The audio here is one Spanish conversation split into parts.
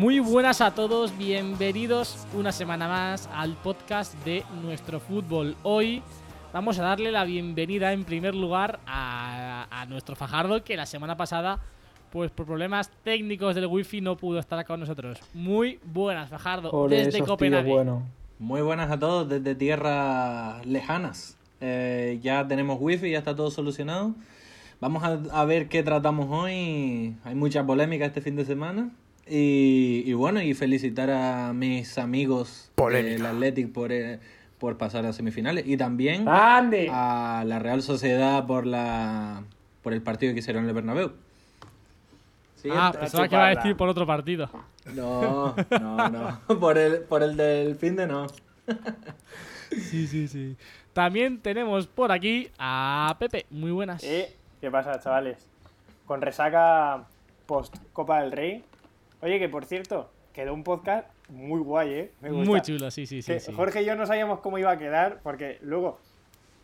Muy buenas a todos, bienvenidos una semana más al podcast de nuestro fútbol. Hoy vamos a darle la bienvenida en primer lugar a, nuestro Fajardo que la semana pasada, pues por problemas técnicos del wifi no pudo estar con nosotros. Muy buenas, Fajardo, desde Copenhague. Muy buenas a todos desde tierras lejanas. Eh, ya tenemos wifi, ya está todo solucionado. Vamos a ver qué tratamos hoy. Hay mucha polémica este fin de semana. Y, bueno, y felicitar a mis amigos del Athletic por, eh, por pasar a semifinales. Y también a la Real Sociedad por la por el partido que hicieron en el Bernabéu. ah, pensaba que iba a decir por otro partido. No, no, no. Por el, por el del fin de no. sí, sí, sí. También tenemos por aquí a Pepe. Muy buenas. ¿Qué pasa, chavales? Con resaca post Copa del Rey, Oye, que por cierto, quedó un podcast muy guay, ¿eh? Muy chulo, sí, sí, sí, Jorge y yo no sabíamos cómo iba a quedar, porque luego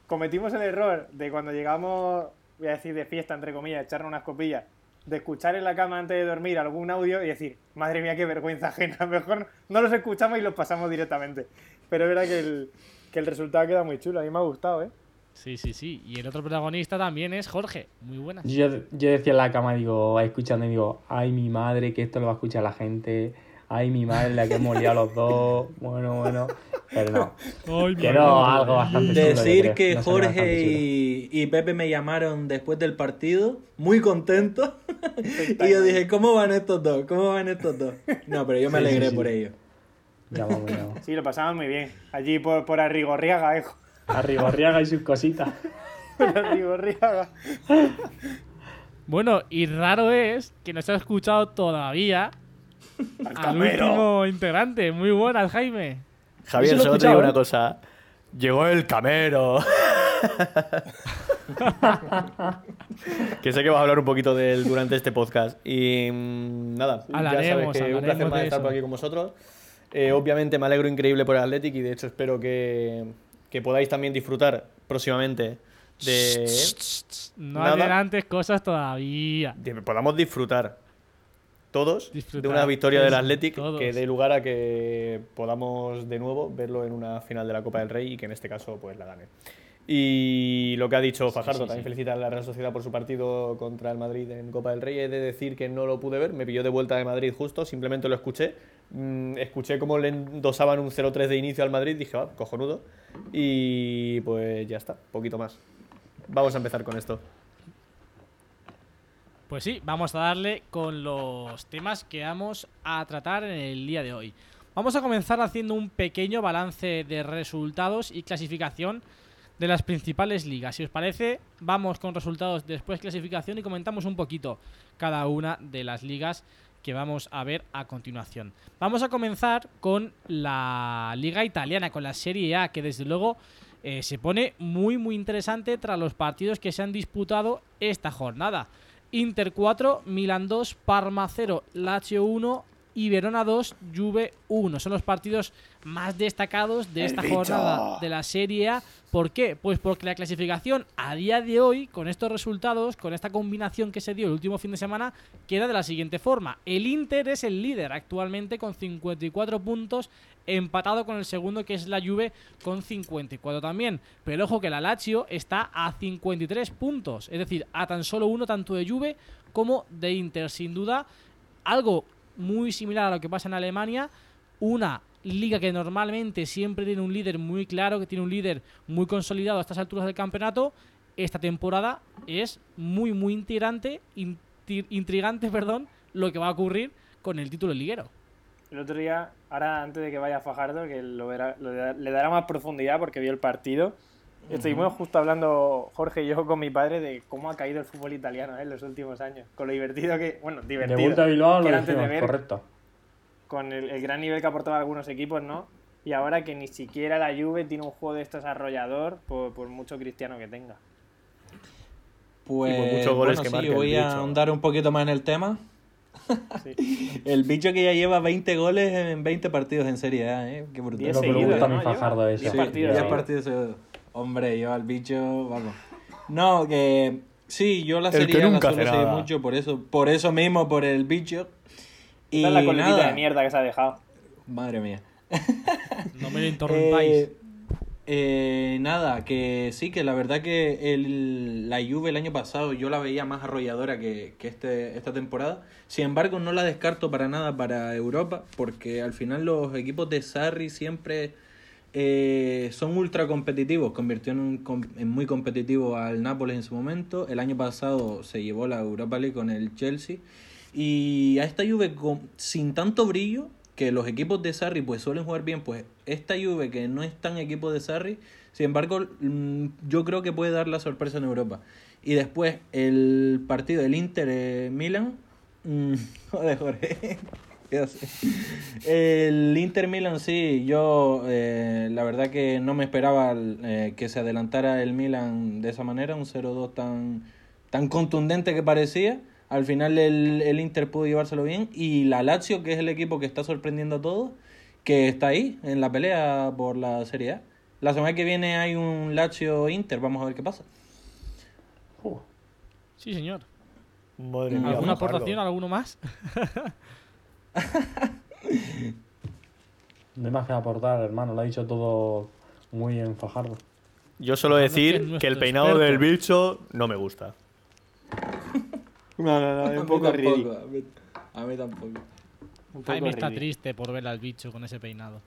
cometimos el error de cuando llegamos, voy a decir de fiesta, entre comillas, echarnos unas copillas, de escuchar en la cama antes de dormir algún audio y decir, madre mía, qué vergüenza ajena, mejor no los escuchamos y los pasamos directamente. Pero es verdad que el, que el resultado queda muy chulo, a mí me ha gustado, ¿eh? Sí, sí, sí. Y el otro protagonista también es Jorge. Muy buena. Yo, yo decía en la cama, digo, escuchando y digo, ay, mi madre, que esto lo va a escuchar la gente. Ay, mi madre, la que hemos liado los dos. Bueno, bueno. Pero no. Ay, Quedó algo bastante Decir que Jorge y, Pepe me llamaron después del partido, muy contentos. y yo dije, ¿cómo van estos dos? ¿Cómo van estos dos? No, pero yo me alegré por ellos. Ya vamos, ya vamos. Sí, lo pasamos muy bien. Allí por, por Arrigorriaga, eh. Arrigorriaga y sus cositas. Arrigorriaga. Bueno, y raro es que no se ha escuchado todavía al, último integrante. Muy buenas, Jaime. Javier, solo te digo una ¿eh? cosa. Llegó el camero. que sé que vas a hablar un poquito de él durante este podcast. Y mm, nada, ya sabes que un placer más estar por aquí con vosotros. Eh, obviamente me alegro increíble por el Athletic y de hecho espero que, que podáis también disfrutar próximamente de... No adelantes cosas todavía. De, podamos disfrutar todos de una victoria del Athletic que dé lugar a que podamos de nuevo verlo en una final de la Copa del Rey y que en este caso pues la gane. Y lo que ha dicho Fajardo, también felicita a la Real Sociedad por su partido contra el Madrid en Copa del Rey. He de decir que no lo pude ver, me pilló de vuelta de Madrid justo, simplemente lo escuché. Mm, escuché cómo le endosaban un 0-3 de inicio al Madrid, dije, va, cojonudo. Y pues ya está, poquito más. Vamos a empezar con esto. Pues sí, vamos a darle con los temas que vamos a tratar en el día de hoy. Vamos a comenzar haciendo un pequeño balance de resultados y clasificación de las principales ligas. Si os parece, vamos con resultados después clasificación y comentamos un poquito cada una de las ligas que vamos a ver a continuación. Vamos a comenzar con la liga italiana, con la Serie A, que desde luego eh, se pone muy muy interesante tras los partidos que se han disputado esta jornada. Inter 4, Milan 2, Parma 0, Lazio 1, y Verona 2, Juve 1. Son los partidos más destacados de esta jornada de la Serie A. ¿Por qué? Pues porque la clasificación a día de hoy, con estos resultados, con esta combinación que se dio el último fin de semana, queda de la siguiente forma. El Inter es el líder actualmente con 54 puntos, empatado con el segundo que es la Juve con 54 también. Pero ojo que la Lazio está a 53 puntos, es decir, a tan solo uno tanto de Juve como de Inter. Sin duda, algo muy similar a lo que pasa en Alemania. Una liga que normalmente siempre tiene un líder muy claro, que tiene un líder muy consolidado a estas alturas del campeonato. Esta temporada es muy, muy intrigante, intrigante perdón, lo que va a ocurrir con el título liguero. El otro día, ahora antes de que vaya Fajardo, que lo le dará más profundidad porque vio el partido, Estuvimos justo hablando, Jorge y yo, con mi padre de cómo ha caído el fútbol italiano ¿eh? en los últimos años. Con lo divertido que. Bueno, divertido. De vuelta a Bilbao lo decimos, correcto. con el, gran nivel que aportaba algunos equipos, ¿no? Y ahora que ni siquiera la Juve tiene un juego de estos arrollador, por, mucho cristiano que tenga. Pues, muchos goles que sí, voy a ahondar un poquito más en el tema. el bicho que ya lleva 20 goles en 20 partidos en Serie A, ¿eh? Qué brutal. Lo que me gusta a mi Fajardo eso. 10 partidos. 10 partidos. Hombre, yo al bicho, vamos. No, que sí, yo la serie la suelo seguir mucho por eso, por eso mismo, por el bicho. Y es la coletita de mierda que se ha dejado. Madre mía. No me lo interrumpáis. Eh, eh, nada, que sí, que la verdad que el, la Juve el año pasado yo la veía más arrolladora que, que este, esta temporada. Sin embargo, no la descarto para nada para Europa, porque al final los equipos de Sarri siempre eh, son ultra competitivos. Convirtió en, en, muy competitivo al Nápoles en su momento. El año pasado se llevó la Europa League con el Chelsea. Y a esta Juve con, sin tanto brillo, que los equipos de Sarri pues suelen jugar bien, pues esta Juve que no es tan equipo de Sarri, sin embargo, mm, yo creo que puede dar la sorpresa en Europa. Y después el partido del Inter Milan, mm, joder, Jorge. El Inter Milan sí, yo eh, la verdad que no me esperaba eh, que se adelantara el Milan de esa manera, un 0-2 tan, tan contundente que parecía. Al final el, el, Inter pudo llevárselo bien y la Lazio, que es el equipo que está sorprendiendo a todos, que está ahí en la pelea por la Serie A. La semana que viene hay un Lazio Inter, vamos a ver qué pasa. Sí, señor. ¿Alguna aportación? ¿Alguno más? no hay más que aportar, hermano. Lo ha dicho todo muy en Fajardo. Yo solo decir que, el peinado del bicho no me gusta. No, no, no, es un poco ridículo. A mí tampoco. A mí está triste por ver al bicho con ese peinado.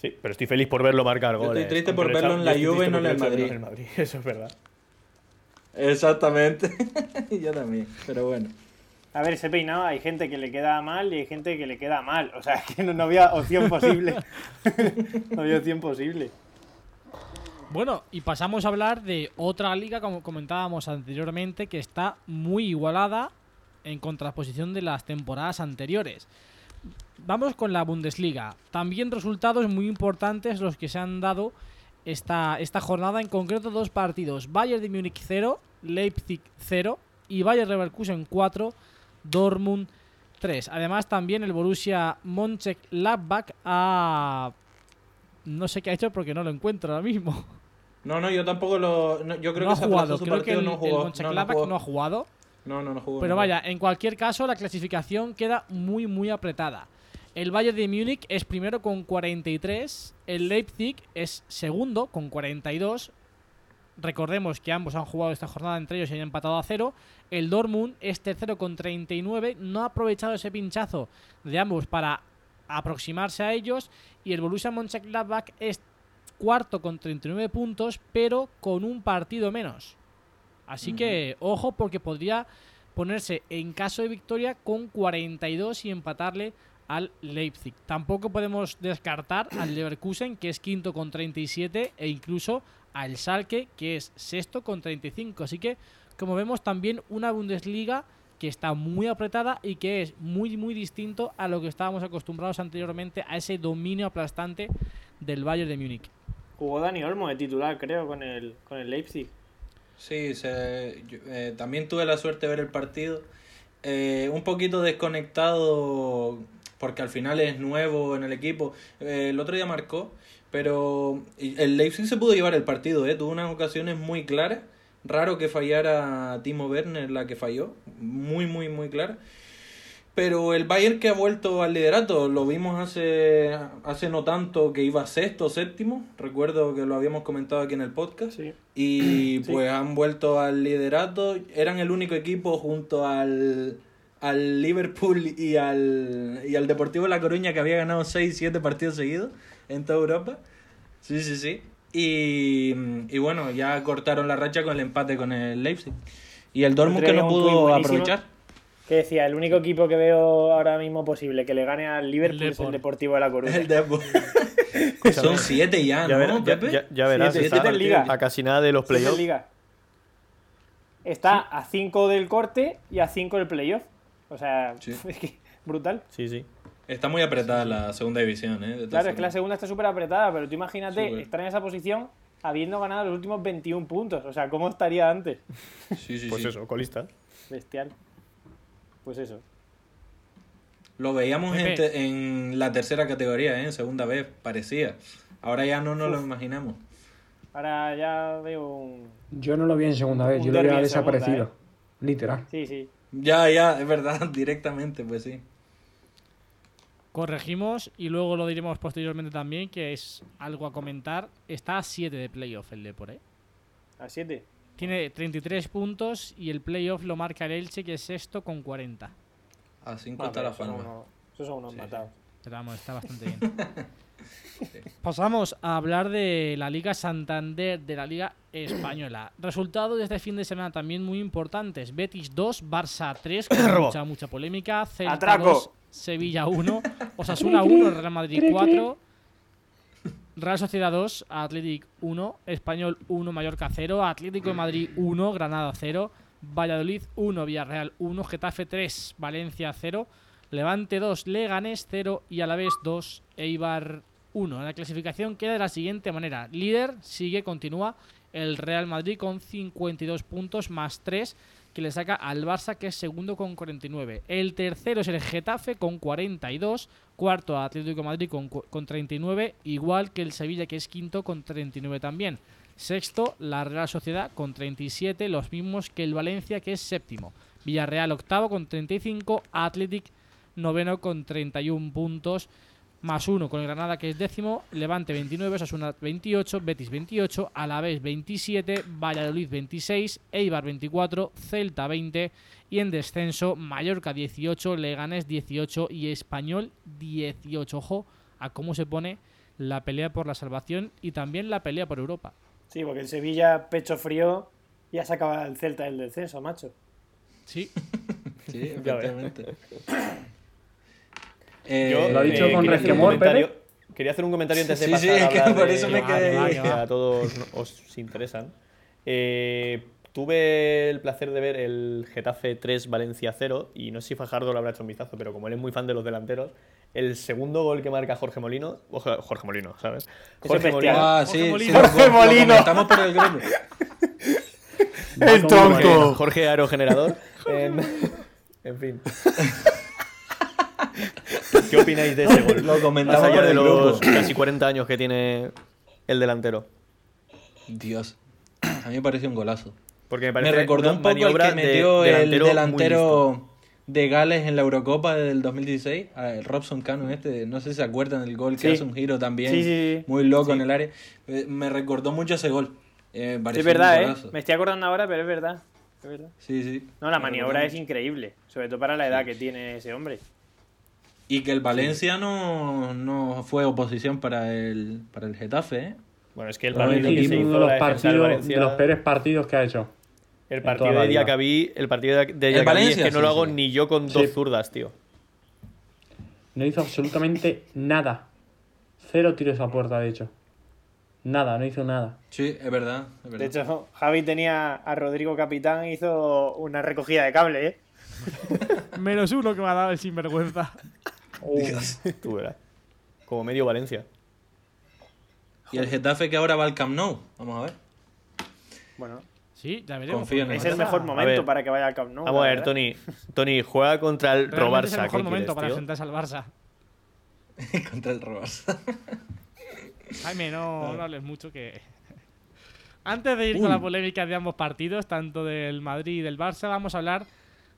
Sí, pero estoy feliz por verlo marcar goles. Estoy triste por verlo en la Juve, no en el Madrid. Eso es verdad. Exactamente. Yo también, pero bueno. A ver, ese peinado hay gente que le queda mal y hay gente que le queda mal. O sea, que no, había opción posible. no había opción posible. Bueno, y pasamos a hablar de otra liga, como comentábamos anteriormente, que está muy igualada en contraposición de las temporadas anteriores. Vamos con la Bundesliga. También resultados muy importantes los que se han dado esta, esta jornada, en concreto dos partidos. Bayern de Múnich 0, Leipzig 0 y Bayern Leverkusen 4, Dortmund 3. Además también el Borussia Mönchengladbach ha... No sé qué ha hecho porque no lo encuentro ahora mismo. No, no, yo tampoco lo... yo creo que ha jugado. Creo que el, no jugó. Mönchengladbach no, ha jugado. No, no, no jugó. Pero vaya, en cualquier caso la clasificación queda muy, muy apretada. El Bayern de Múnich es primero con 43, el Leipzig es segundo con 42. Recordemos que ambos han jugado esta jornada entre ellos y han empatado a cero. El Dortmund es tercero con 39, no ha aprovechado ese pinchazo de ambos para aproximarse a ellos. Y el Borussia Mönchengladbach es cuarto con 39 puntos, pero con un partido menos. Así que ojo porque podría ponerse en caso de victoria con 42 y empatarle al Leipzig. Tampoco podemos descartar al Leverkusen, que es quinto con 37, e incluso al Schalke, que es sexto con 35. Así que, como vemos, también una Bundesliga que está muy apretada y que es muy, muy distinto a lo que estábamos acostumbrados anteriormente, a ese dominio aplastante del Bayern de Múnich. Jugó Dani Olmo de titular, creo, con el, con el Leipzig. Sí, eh, también tuve la suerte de ver el partido. Eh, un poquito desconectado porque al final es nuevo en el equipo. Eh, el otro día marcó, pero el Leipzig se pudo llevar el partido, ¿eh? tuvo unas ocasiones muy claras. Raro que fallara Timo Werner la que falló, muy, muy, muy clara. Pero el Bayern que ha vuelto al liderato, lo vimos hace, hace no tanto que iba sexto o séptimo, recuerdo que lo habíamos comentado aquí en el podcast. Y pues han vuelto al liderato, eran el único equipo junto al, al Liverpool y al, y al Deportivo La Coruña que había ganado 6, 7 partidos seguidos en toda Europa. Sí, sí, sí. Y, y bueno, ya cortaron la racha con el empate con el Leipzig. Y el Dortmund que no pudo aprovechar. Que decía, el único equipo que veo ahora mismo posible que le gane al Liverpool es el Deportivo de La Coruña. El Son 7 ya, ¿no, ya, ya, verás, Liga. a casi nada de los playoffs. Está a 5 del corte y a 5 del playoff. O sea, es que brutal. Sí, sí. Está muy apretada la segunda división, ¿eh? claro, es que la segunda está súper apretada, pero tú imagínate estar en esa posición habiendo ganado los últimos 21 puntos. O sea, ¿cómo estaría antes? Sí, sí, pues eso, colista. Bestial. Pues eso. Lo veíamos en, la tercera categoría, ¿eh? en segunda vez, parecía. Ahora ya no nos lo imaginamos. Ahora ya veo un... Yo no lo vi en segunda vez, yo lo había desaparecido. ¿eh? Literal. Sí, sí. Ya, ya, es verdad, directamente, pues sí. Corregimos y luego lo diremos posteriormente también, que es algo a comentar. Está a 7 de playoff el Depor, ¿eh? ¿A 7? Tiene 33 puntos y el playoff lo marca el Elche, que es sexto con 40. A 5 está la fama. Esos son unos matados. Pero vamos, está bastante bien. Pasamos a hablar de la Liga Santander, de la Liga Española. Resultados de este fin de semana también muy importantes. Betis 2, Barça 3, con mucha, mucha polémica. Celta 2, Sevilla 1, Osasuna 1, Real Madrid 4, Real Sociedad 2, Athletic 1, Español 1, Mallorca 0, Atlético de Madrid 1, Granada 0, Valladolid 1, Villarreal 1, Getafe 3, Valencia 0, Levante 2, Leganés 0 y Alavés 2, Eibar 1. La clasificación queda de la siguiente manera. Líder sigue, continúa el Real Madrid con 52 puntos más 3 que le saca al Barça que es segundo con 49. El tercero es el Getafe con 42, cuarto Atlético de Madrid con, con 39, igual que el Sevilla que es quinto con 39 también. Sexto, la Real Sociedad con 37, los mismos que el Valencia que es séptimo. Villarreal octavo con 35, Athletic noveno con 31 puntos, más uno con el Granada que es décimo, Levante 29, Osasuna 28, Betis 28, Alavés 27, Valladolid 26, Eibar 24, Celta 20 y en descenso Mallorca 18, Leganés 18 y Español 18. Ojo a cómo se pone la pelea por la salvación y también la pelea por Europa. Sí, porque el Sevilla, pecho frío, ya sacaba el Celta del descenso, macho. Sí. sí, efectivamente. Eh, lo ha dicho con resquemor, Quería hacer un comentario antes de pasar sí, a hablar que por eso me quedé... que a todos os interesan. Eh, tuve el placer de ver el Getafe 3 Valencia 0 y no sé si Fajardo lo habrá hecho un vistazo, pero como él es muy fan de los delanteros, el segundo gol que marca Jorge Molino, Jorge Molino, ¿sabes? Jorge Molino. Ah, sí, Jorge Molino. Estamos por el grupo. el tronco. Jorge Aerogenerador. en, en fin. ¿Qué opináis de ese gol? Lo Más allá de los casi 40 años que tiene el delantero. Dios, a mí me pareció un golazo. Porque me, parece recordó un poco el que metió el delantero de Gales en la Eurocopa del 2016, el Robson Cano este, no sé si se acuerdan del gol que hace un giro también muy loco en el área. Eh, me recordó mucho ese gol. Eh, es verdad, ¿eh? Me estoy acordando ahora, pero es verdad. Es verdad. Sí, sí. No, la maniobra es increíble, sobre todo para la edad que tiene ese hombre. Y que el Valencia no, no, fue oposición para el, para el Getafe, ¿eh? Bueno, es que el partido que se hizo de los, partidos, de los peores partidos que ha hecho. El partido de Diacabí, el partido de Diacabí es que no lo hago ni yo con dos zurdas, tío. No hizo absolutamente nada. Cero tiros a puerta, de hecho. Nada, no hizo nada. Sí, es verdad, es verdad. De hecho, Javi tenía a Rodrigo Capitán, hizo una recogida de cable, ¿eh? Menos uno que me ha dado el sinvergüenza. Tú verás. Como medio Valencia. Y el Getafe que ahora va al Camp Nou. Vamos a ver. Bueno. Sí, ya veremos. es el mejor momento para que vaya al Camp Nou. Vamos a ver, Tony. Tony, juega contra el Robarsa. Es el mejor momento para enfrentarse al Barça. contra el Robarsa. Jaime, no, no hables mucho que... Antes de ir con la polémica de ambos partidos, tanto del Madrid y del Barça, vamos a hablar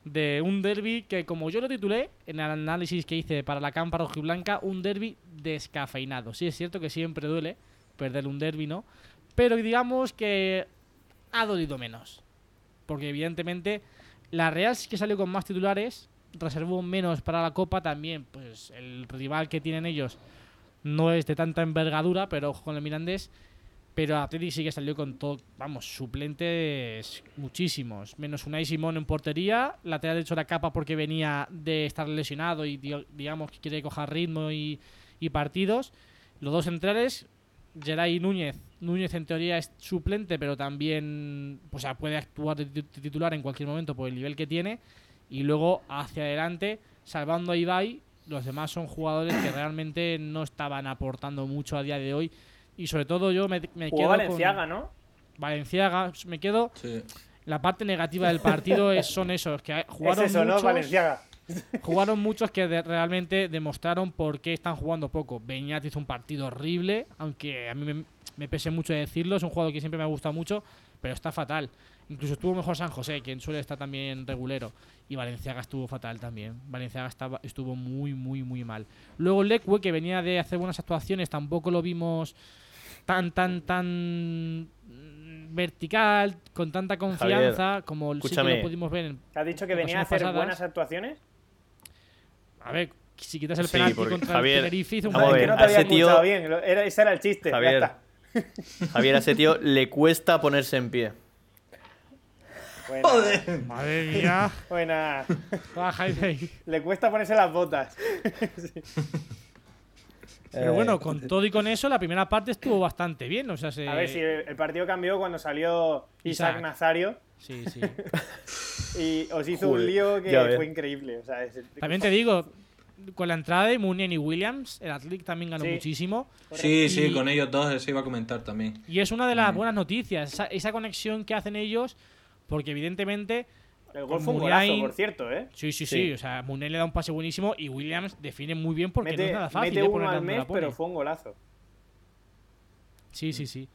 de un derby que, como yo lo titulé en el análisis que hice para la campa rojiblanca, un derby descafeinado. Sí, es cierto que siempre duele perder un derby, ¿no? Pero digamos que ha dolido menos. Porque, evidentemente, la Real sí que salió con más titulares, reservó menos para la Copa también. Pues el rival que tienen ellos no es de tanta envergadura, pero ojo con el Mirandés. Pero Atleti sí que salió con todo, vamos, suplentes muchísimos. Menos Unai Simón en portería. Lateral hecho la capa porque venía de estar lesionado y digamos que quiere coger ritmo y, partidos. Los dos centrales, Geray Núñez. Núñez en teoría es suplente, pero también o sea, puede actuar de titular en cualquier momento por el nivel que tiene. Y luego hacia adelante, salvando a Ibai, los demás son jugadores que realmente no estaban aportando mucho a día de hoy. Y sobre todo yo me, me quedo. Valenciaga, ¿no? Valenciaga, me quedo. La parte negativa del partido es, son esos, que jugaron muchos, Valenciaga. Jugaron muchos que realmente demostraron por qué están jugando poco. Beñat hizo un partido horrible, aunque a mí me, me pese mucho decirlo, es un jugador que siempre me ha gustado mucho, pero está fatal. Incluso estuvo mejor San José, quien suele estar también regulero. Y Valenciaga estuvo fatal también. Valenciaga estaba, estuvo muy, muy, muy mal. Luego Lecue, que venía de hacer buenas actuaciones, tampoco lo vimos tan, tan, tan vertical, con tanta confianza como sí que lo pudimos ver en. ¿Has dicho que venía a hacer buenas actuaciones? A ver, si quitas el penalti contra Javier, el Tenerife, hizo un ver, que no te había escuchado bien. ese era el chiste. Javier, Javier, a ese tío le cuesta ponerse en pie. Joder. Madre mía. Buena. Baja Le cuesta ponerse las botas. Pero bueno, con todo y con eso, la primera parte estuvo bastante bien. O sea, A ver, si el partido cambió cuando salió Isaac, Nazario. Sí, sí. y os hizo un lío que fue increíble. También te digo, con la entrada de Munien y Williams, el Athletic también ganó muchísimo. Sí, sí, con ellos dos, eso iba a comentar también. Y es una de las buenas noticias, esa conexión que hacen ellos porque evidentemente. El gol fue un golazo, por cierto, ¿eh? Sí, sí, sí, O sea, Munel le da un pase buenísimo y Williams define muy bien porque no es nada fácil. Mete uno al mes, pero fue un golazo. Sí, sí, sí,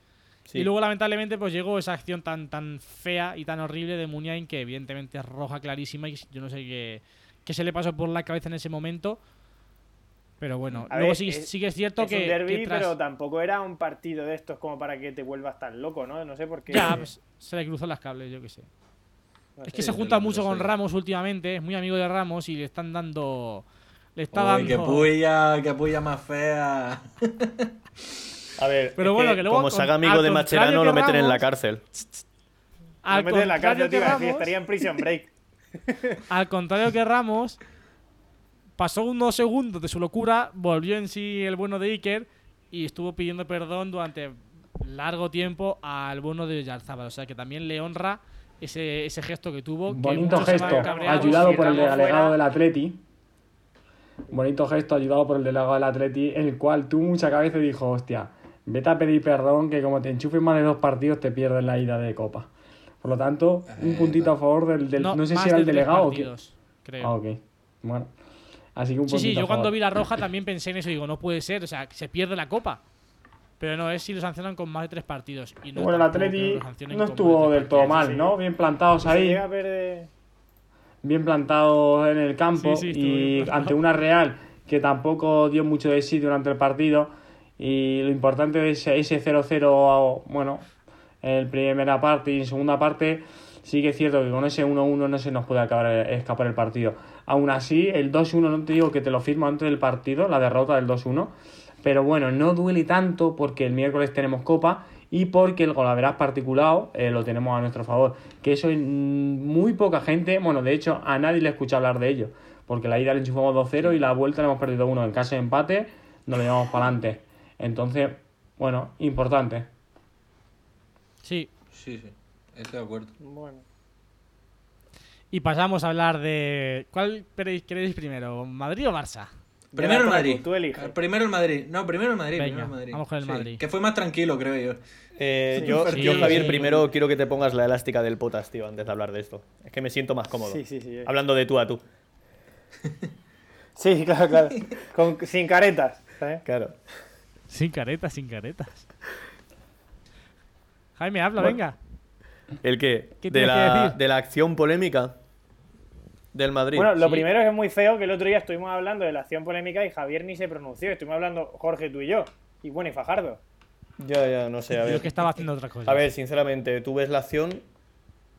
Y luego, lamentablemente, pues llegó esa acción tan, tan fea y tan horrible de Muniain que evidentemente es roja clarísima y yo no sé qué, qué se le pasó por la cabeza en ese momento. Pero bueno, luego sí, que es cierto que. Un derby, pero tampoco era un partido de estos como para que te vuelvas tan loco, ¿no? No sé por qué. Ya, pues, se le cruzó las cables, yo qué sé. Es que se junta mucho con Ramos últimamente, es muy amigo de Ramos y le están dando. Le está dando. Que puya, que puya más fea. A ver, pero bueno, que, luego, como se haga amigo de Macherano, lo meten en la cárcel. Lo meten en la cárcel, tío, estaría en prison break. al contrario que Ramos, pasó unos segundos de su locura, volvió en sí el bueno de Iker y estuvo pidiendo perdón durante largo tiempo al bueno de Yarzábal. O sea que también le honra ese, ese gesto que tuvo. Bonito gesto, ayudado por el delegado del Atleti. Bonito gesto, ayudado por el delegado del Atleti, en el cual tuvo mucha cabeza y dijo, hostia, vete a pedir perdón que como te enchufes más de dos partidos te pierdes la ida de Copa. Por lo tanto, un puntito a favor del... no, sé si era el delegado Creo. Ah, ok. Bueno, sí, sí, yo cuando vi la roja también pensé en eso. Digo, no puede ser, o sea, se pierde la copa. Pero no, es si lo sancionan con más de tres partidos. Y no bueno, el Atleti no estuvo del todo mal, ¿no? Bien plantados ahí. Bien plantados en el campo. y ante una Real que tampoco dio mucho de sí durante el partido. Y lo importante es ese 0-0, bueno, en primera parte y en segunda parte sí que es cierto que con ese 1-1 no se nos puede acabar, escapar el partido. Aún así, el 2-1 no te digo que te lo firmo antes del partido, la derrota del 2-1, pero bueno, no duele tanto porque el miércoles tenemos Copa y porque el golaveraz particulado eh, lo tenemos a nuestro favor. Que eso muy poca gente, bueno, de hecho a nadie le escucha hablar de ello, porque la ida le enchufamos 2-0 y la vuelta le hemos perdido 1. En caso de empate, nos lo llevamos para adelante. Entonces, bueno, importante. Sí. Sí, sí. Estoy de acuerdo. Bueno. Y pasamos a hablar de. ¿Cuál queréis primero? ¿Madrid o Barça? Primero el Madrid. Tú eliges. Primero el Madrid. No, primero el Madrid. Venga, primero el Madrid. Vamos con el Madrid. que fue más tranquilo, creo yo. Eh, yo, Javier, primero quiero que te pongas la elástica del potas, tío, antes de hablar de esto. Es que me siento más cómodo. Sí, sí, sí. Hablando de tú a tú. sí, claro, claro. sin caretas. Claro. Sin caretas, sin caretas. Jaime, habla, venga. ¿El qué? de, la, de la acción polémica del Madrid. Bueno, lo primero es que es muy feo que el otro día estuvimos hablando de la acción polémica y Javier ni se pronunció. Estuvimos hablando Jorge, tú y yo. Y bueno, y Fajardo. Ya, ya, no sé. A ver. Yo que estaba haciendo otra cosa. A ver, sinceramente, tú ves la acción,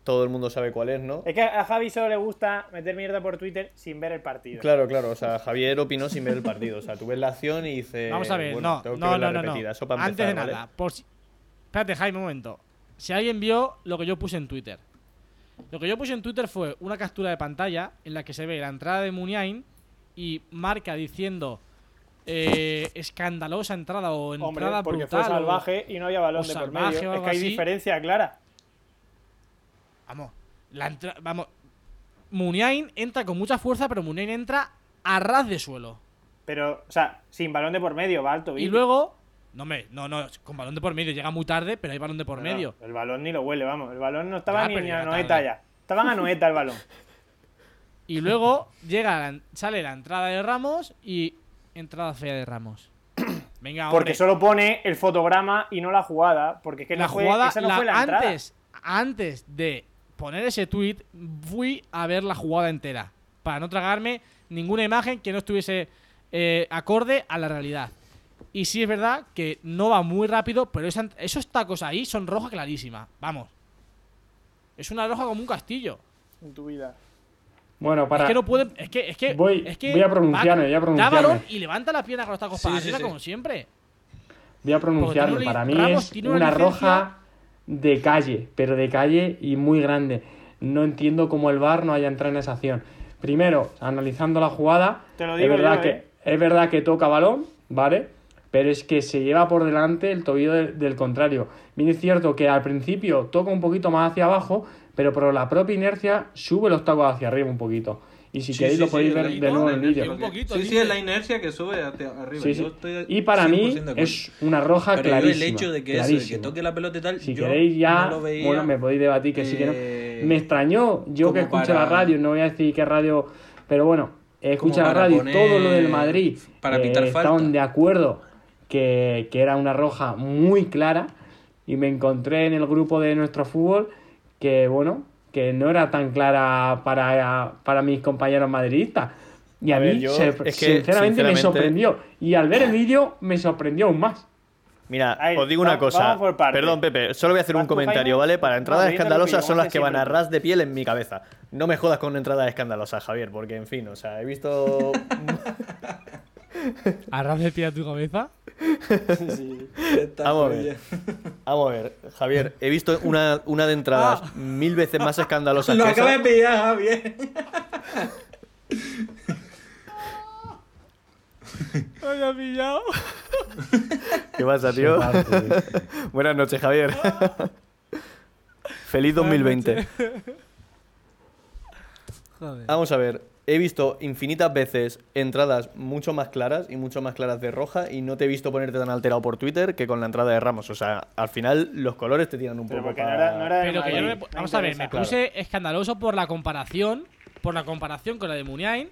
todo el mundo sabe cuál es, ¿no? Es que a Javi solo le gusta meter mierda por Twitter sin ver el partido. Claro, claro. O sea, Javier opinó sin ver el partido. O sea, tú ves la acción y dices. Vamos a ver, no, no, no, no, Antes de nada, por si... espérate, Jaime, un momento si alguien vio lo que yo puse en Twitter. Lo que yo puse en Twitter fue una captura de pantalla en la que se ve la entrada de Muniain y marca diciendo eh, escandalosa entrada o entrada porque fue salvaje y no había balón de por medio. Es que hay diferencia clara. Vamos, la vamos. Muniain entra con mucha fuerza, pero Muniain entra a ras de suelo. Pero, o sea, sin balón de por medio, va alto. Y luego, no, me, no, no, con balón de por medio llega muy tarde, pero hay balón de por medio. el balón ni lo huele, vamos. El balón no estaba ni, a Noeta ya. Estaban a Noeta el balón. Y luego llega sale la entrada de Ramos y entrada fea de Ramos. Venga, Porque solo pone el fotograma y no la jugada. Porque es que la jugada, esa no fue la antes, antes de poner ese tweet, fui a ver la jugada entera. Para no tragarme ninguna imagen que no estuviese eh, acorde a la realidad. Y sí es verdad que no va muy rápido, pero esos tacos ahí son roja clarísima. Vamos. Es una roja como un castillo. En tu vida. Bueno, para. Es que no puede. Es que. Es que voy, es que voy a pronunciarme, voy a pronunciarme. y levanta la pierna con los tacos para arriba, como siempre. Voy a pronunciarme. Para mí es una, roja de calle, pero de calle y muy grande. No entiendo cómo el VAR no haya entrado en esa acción. Primero, analizando la jugada, Te lo digo es, verdad que, ¿eh? es verdad que toca balón, ¿vale? Pero es que se lleva por delante el tobillo del, contrario. Bien es cierto que al principio toca un poquito más hacia abajo, pero por la propia inercia sube los tacos hacia arriba un poquito. Y si queréis lo podéis ver de nuevo en el vídeo. Sí, sí, es la inercia que sube hacia arriba. y para mí es una roja Pero clarísima. el hecho de que, eso, de que toque la pelota y tal, si queréis ya, bueno, me podéis debatir que sí que no. Me extrañó, yo que escucho la radio, no voy a decir qué radio, pero bueno, escucho la radio y todo lo del Madrid, para eh, estaban de acuerdo que, que era una roja muy clara y me encontré en el grupo de nuestro fútbol que, bueno, que no era tan clara para, para mis compañeros madridistas. Y a, mí, sinceramente, me sorprendió. Y al ver el vídeo, me sorprendió aún más. Mira, os digo una cosa. Perdón, Pepe, solo voy a hacer un comentario, ¿vale? Para entradas escandalosas son las que van a ras de piel en mi cabeza. No me jodas con entradas escandalosas, Javier, porque en fin, o sea, he visto. ¿A ras de piel a tu cabeza? Sí, Vamos a ver. Vamos a ver, Javier. He visto una, una de entradas ah. mil veces más escandalosas Lo acabo de pillar, Javier. Me ha pillado. ¿Qué pasa, tío? Buenas noches, Javier. Feliz 2020. Vamos a ver he visto infinitas veces entradas mucho más claras y mucho más claras de roja y no te he visto ponerte tan alterado por Twitter que con la entrada de Ramos. O sea, al final los colores te tiran un poco. Pero que yo me... Vamos a ver, me puse escandaloso por la comparación, por la comparación con la de Muniain.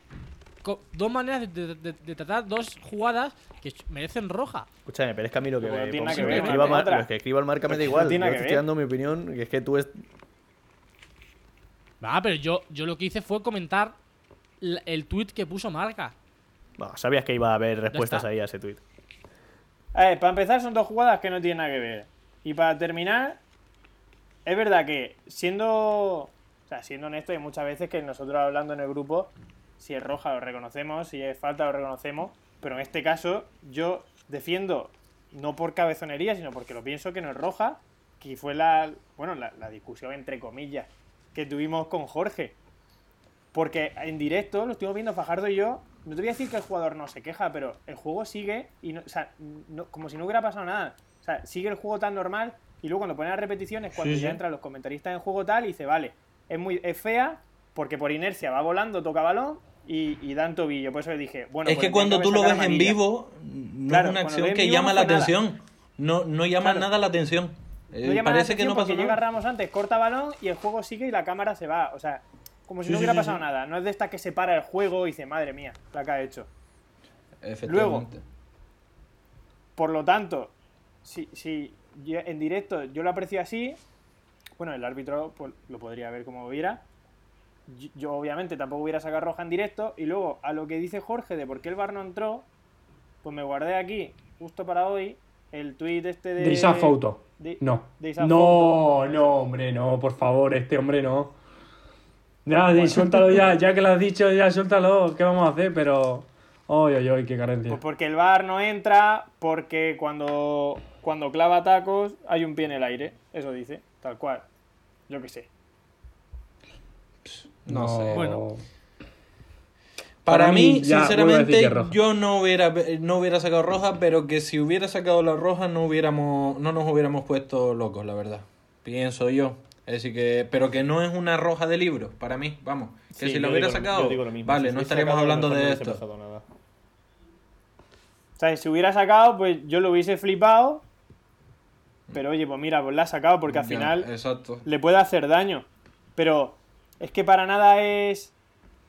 Dos maneras de, tratar dos jugadas que merecen roja. Escúchame, pero es que a mí lo que, me, que, escriba, lo que escriba el marca me da igual. yo estoy dando mi opinión, que es que tú es... Va, pero yo, yo lo que hice fue comentar el tweet que puso Marca. sabías que iba a haber respuestas ahí a ese tweet. A ver, para empezar son dos jugadas que no tienen nada que ver. Y para terminar, es verdad que siendo, o sea, siendo honesto, hay muchas veces que nosotros hablando en el grupo, si es roja lo reconocemos, si es falta lo reconocemos, pero en este caso yo defiendo no por cabezonería, sino porque lo pienso que no es roja, que fue la, bueno, la, la discusión entre comillas que tuvimos con Jorge. Porque en directo lo estuvimos viendo Fajardo y yo. No te voy a decir que el jugador no se queja, pero el juego sigue y no, o sea, como si no hubiera pasado nada. O sea, sigue el juego tan normal y luego cuando ponen las repeticiones, cuando ya entran los comentaristas en juego tal y dice, vale, es muy es fea porque por inercia va volando, toca balón y, y dan tobillo. Por eso le dije, bueno. Es pues que cuando tú lo ves en vivo, no es una acción que llama la atención. No, no llama nada la atención. No parece que no pasa porque llega Ramos antes, corta balón y el juego sigue y la cámara se va. O sea, como si no hubiera pasado nada. No es de esta que se para el juego y dice, madre mía, la que ha hecho. Luego, por lo tanto, si, si en directo yo lo aprecio así, bueno, el árbitro pues, lo podría ver como hubiera. Yo, obviamente tampoco hubiera sacado roja en directo. Y luego, a lo que dice Jorge de por qué el bar no entró, pues me guardé aquí, justo para hoy, el tweet este de. De foto. no. no, no, hombre, no, por favor, este hombre no. Ya, suéltalo ya, ya que lo has dicho, ya suéltalo, ¿qué vamos a hacer? Pero. Oy, oy, oy, qué carencia. Pues porque el bar no entra, porque cuando, cuando clava tacos hay un pie en el aire. Eso dice, tal cual. Yo qué sé. No, sé. Bueno. Para, mí, sinceramente, yo no hubiera, no hubiera sacado roja, pero que si hubiera sacado la roja no hubiéramos, no nos hubiéramos puesto locos, la verdad. Pienso yo. Es decir, que, pero que no es una roja de libro, para mí, vamos. Que si lo hubiera sacado, vale, no estaríamos hablando de esto. O sea, si hubiera sacado, pues yo lo hubiese flipado. Pero oye, pues mira, pues la ha sacado porque al final le puede hacer daño. Pero es que para nada es.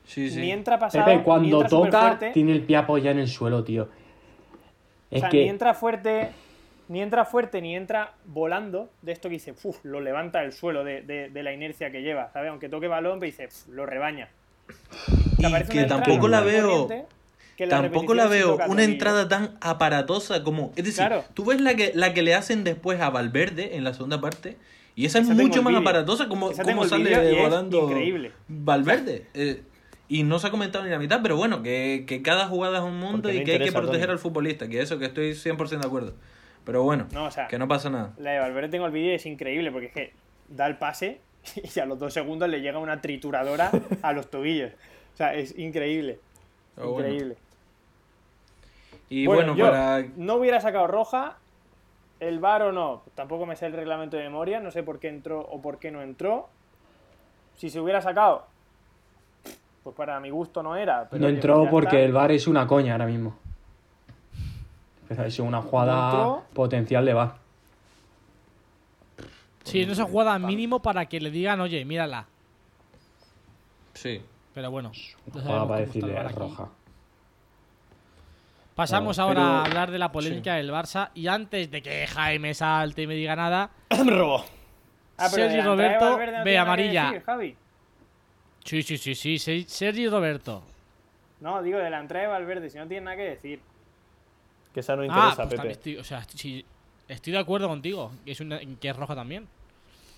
Sí, sí. Ni entra pasado. Pepe, cuando toca, tiene el pie apoyado en el suelo, tío. Es o sea, que... ni entra fuerte, ni entra fuerte, ni entra volando. De esto que dice, uff, lo levanta del suelo de, la inercia que lleva, ¿sabes? Aunque toque balón, pero dice, lo rebaña. Y que tampoco la veo. tampoco la veo una entrada tan aparatosa como. Es decir, tú ves la que, la que le hacen después a Valverde en la segunda parte. Y esa, es mucho más aparatosa como, como sale volando increíble. Valverde. Eh, y no se ha comentado ni la mitad, pero bueno, que, cada jugada es un mundo y que hay que proteger al futbolista, que eso que estoy 100% de acuerdo. Pero bueno, que no pasa nada. La de Valverde tengo el vídeo y es increíble porque es que da el pase y a los dos segundos le llega una trituradora a los tobillos. O sea, es increíble. increíble. Y bueno, para... no hubiera sacado roja, el VAR o no, tampoco me sé el reglamento de memoria, no sé por qué entró o por qué no entró. Si se hubiera sacado, pues para mi gusto no era. no entró porque el VAR es una coña ahora mismo. Es una jugada potencial de VAR. Sí, es esa jugada mínimo para que le digan, oye, mírala. Sí. Pero bueno. Jugada para decirle roja. Pasamos ahora a hablar de la polémica del Barça. Y antes de que Jaime salte y me diga nada. me robó. Ah, Sergi Roberto ve amarilla. sí, sí, sí, sí. Sergi Roberto. No, digo de la entrada de Valverde, si no tiene nada que decir. Que esa no ah, interesa, pues Pepe. o sea, estoy de acuerdo contigo. Que es, una, que es roja también.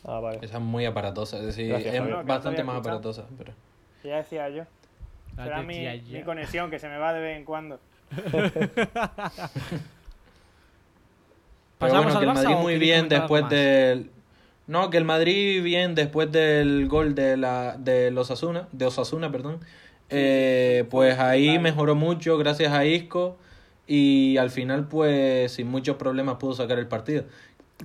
Ah, vale. Esa es muy aparatosa. Es decir, es bastante más aparatosa. Pero... Ya decía yo. Será mi, mi conexión que se me va de vez en cuando. Pero bueno, que el Madrid muy bien después del. No, que el Madrid bien después del gol de la de los Osasuna, de Osasuna, perdón. Eh, pues ahí mejoró mucho gracias a Isco y al final pues sin muchos problemas pudo sacar el partido.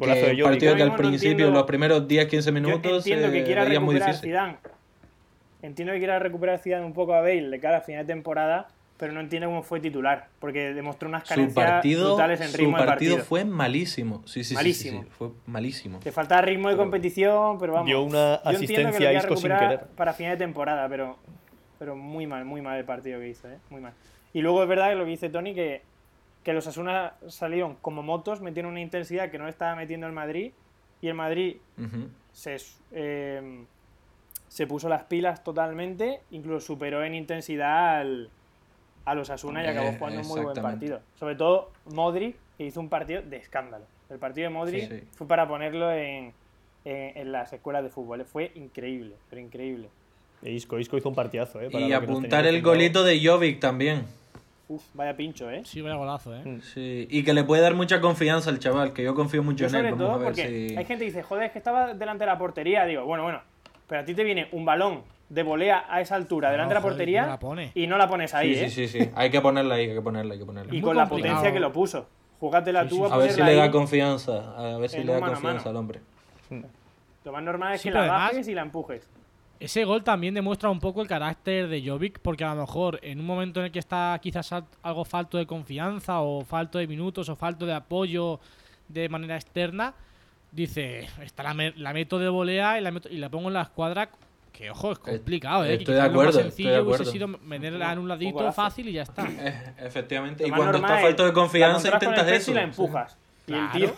el partido que al principio, los primeros 10-15 minutos, entiendo que quiera recuperar Zidane. Entiendo que quiera recuperar Zidane un poco a Bale de cara a final de temporada, pero no entiendo cómo fue titular, porque demostró unas carencias partido, brutales en ritmo su partido, fue malísimo. Sí, sí, malísimo. Sí, fue malísimo. Te faltaba ritmo de competición, pero vamos. Dio una asistencia a Isco sin querer. Para final de temporada, pero, pero muy mal, muy mal el partido que hizo, ¿eh? Muy mal. Y luego es verdad que lo que dice Tony, que, que los Asuna salieron como motos, metieron una intensidad que no estaba metiendo el Madrid, y el Madrid se, eh, se puso las pilas totalmente, incluso superó en intensidad al a los Asuna y acabó jugando un muy buen partido. Sobre todo Modric, que hizo un partido de escándalo. El partido de Modric fue para ponerlo en, en, las escuelas de fútbol. Fue increíble, pero increíble. Isco, Isco hizo un partidazo, ¿eh? y apuntar el golito de Jovic también. Uf, vaya pincho, ¿eh? Sí, vaya golazo, ¿eh? Mm. Sí, y que le puede dar mucha confianza al chaval, que yo confío mucho en él. Vamos a ver porque hay gente que dice, joder, es que estaba delante de la portería. Digo, bueno, bueno, pero a ti te viene un balón de volea a esa altura delante de la portería y no la pones ahí, sí, ¿eh? Sí, sí, sí. Hay que ponerla ahí, hay que ponerla, hay que ponerla. Y con la potencia que lo puso. Júgatela tú a, a ver si le da confianza, a ver si le da confianza al hombre. Lo más normal es que la bajes y la empujes. Ese gol también demuestra un poco el carácter de Jovic, porque a lo mejor en un momento en el que está quizás algo falto de confianza, o falto de minutos, o falto de apoyo de manera externa, dice, esta la, meto de volea y la, y la pongo en la escuadra que ojo, es complicado, ¿eh? Estoy de acuerdo. Lo más sencillo hubiese sido meterla en un ladito fácil y ya está. Eh, efectivamente. y cuando está falto de confianza intentas eso. Y la empujas. Y el tío.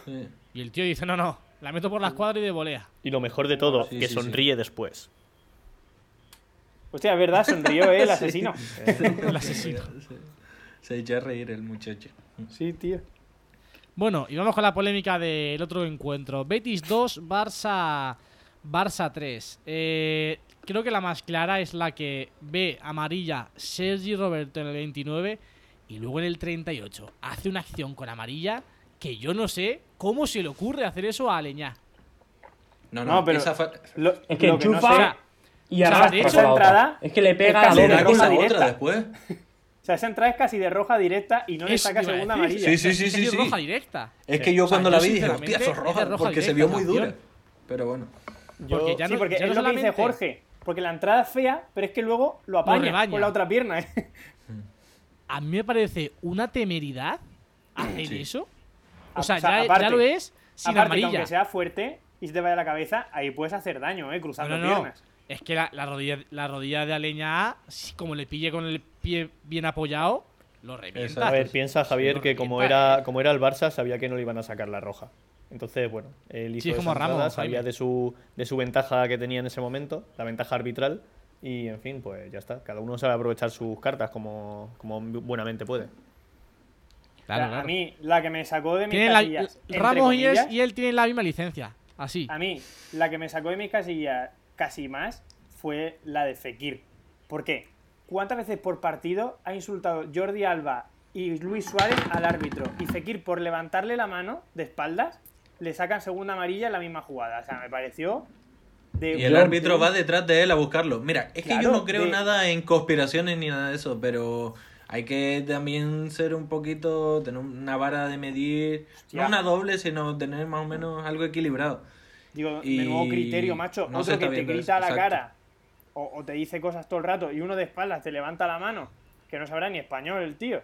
Y el tío dice, no, no, la meto por la escuadra y de volea. Y lo mejor de todo, que sonríe después. Hostia, es verdad, sonrió ¿eh? el asesino. el asesino. Se echa a reír el muchacho. Sí, tío. Bueno, y vamos con la polémica del otro encuentro. Betis 2, Barça, Barça 3. Eh, creo que la más clara es la que ve amarilla Sergi Roberto en el 29 y luego en el 38 hace una acción con amarilla que yo no sé cómo se le ocurre hacer eso a Aleñá. No, no, pero es que enchufa y arrastra esa entrada es que le pega a la roja directa después. O sea, esa entrada es casi de roja directa y no le saca segunda amarilla. Sí, sí, sí, sí, roja directa. Es que yo cuando la vi dije, hostia, eso es roja, porque se vio muy dura. Pero bueno. Porque ya no, sí, porque es lo que dice Jorge. Porque la entrada es fea, pero es que luego lo apaña con la otra pierna. ¿eh? A mí me parece una temeridad hacer eso. O sea, ya, lo es sin aparte, amarilla. Que aunque sea fuerte y se te vaya la cabeza, ahí puedes hacer daño, ¿eh? Cruzando piernas. Es que la, rodilla, la rodilla de Aleña A, como le pille con el pie bien apoyado, lo revienta. A ver, piensa Javier que como era, como era el Barça, sabía que no le iban a sacar la roja. Entonces, bueno, él hizo sí, como Ramos, sabía de su, de su ventaja que tenía en ese momento, la ventaja arbitral, y en fin, pues ya está. Cada uno sabe aprovechar sus cartas como, como buenamente puede. Claro, A mí, la que me sacó de mis casillas. Ramos y, él, y él tienen la misma licencia. Así. A mí, la que me sacó de mis casillas casi más fue la de Fekir. ¿Por qué? ¿Cuántas veces por partido ha insultado Jordi Alba y Luis Suárez al árbitro? Y Fekir, por levantarle la mano de espaldas, le sacan segunda amarilla en la misma jugada. O sea, me pareció. y el árbitro va detrás de él a buscarlo. Mira, es que yo no creo nada en conspiraciones ni nada de eso, pero hay que también ser un poquito, tener una vara de medir, no una doble, sino tener más o menos algo equilibrado. Digo, de nuevo criterio, macho. No Otro que te grita a la cara o, o, te dice cosas todo el rato y uno de espaldas te levanta la mano, que no sabrá ni español el tío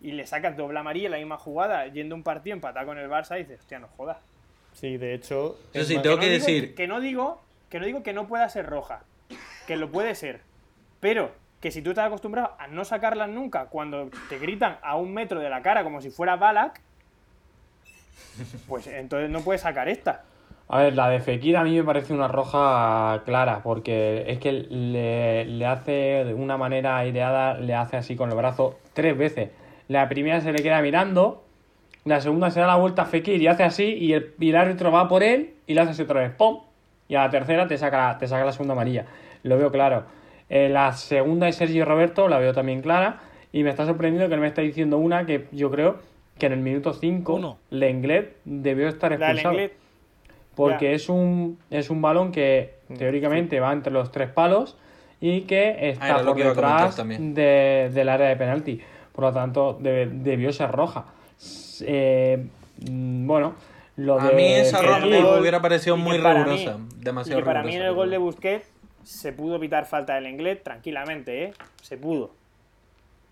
y le sacas doble amarilla en la misma jugada, yendo un partido empatado con el Barça, y dices, hostia, no jodas. Sí, de hecho. Yo sí, tengo que, decir. Que no, digo, que no digo que no pueda ser roja, que lo puede ser, pero que si tú estás acostumbrado a no sacarlas nunca cuando te gritan a un metro de la cara como si fuera Balak, pues entonces no puedes sacar esta. A ver, la de Fekir a mí me parece una roja clara, porque es que le, le hace de una manera aireada, le hace así con el brazo tres veces. La primera se le queda mirando. La segunda se da la vuelta a Fekir y hace así. Y el, árbitro va por él y le hace así otra vez. ¡Pum! Y a la tercera te saca, te saca la segunda amarilla. Lo veo claro. Eh, la segunda de Sergio Roberto la veo también clara. Y me está sorprendiendo que no me está diciendo una que yo creo que en el minuto 5 Lenglet debió estar expulsado. Porque es un, es un balón que mm, teóricamente va entre los tres palos y que está ah, por detrás de, del área de penalti. Por lo tanto, debió ser roja. Eh, mm, bueno, lo a mí esa roja me hubiera parecido muy rigurosa. demasiado y para mí en el gol de Busquets se pudo pitar falta del inglés tranquilamente, ¿eh? Se pudo.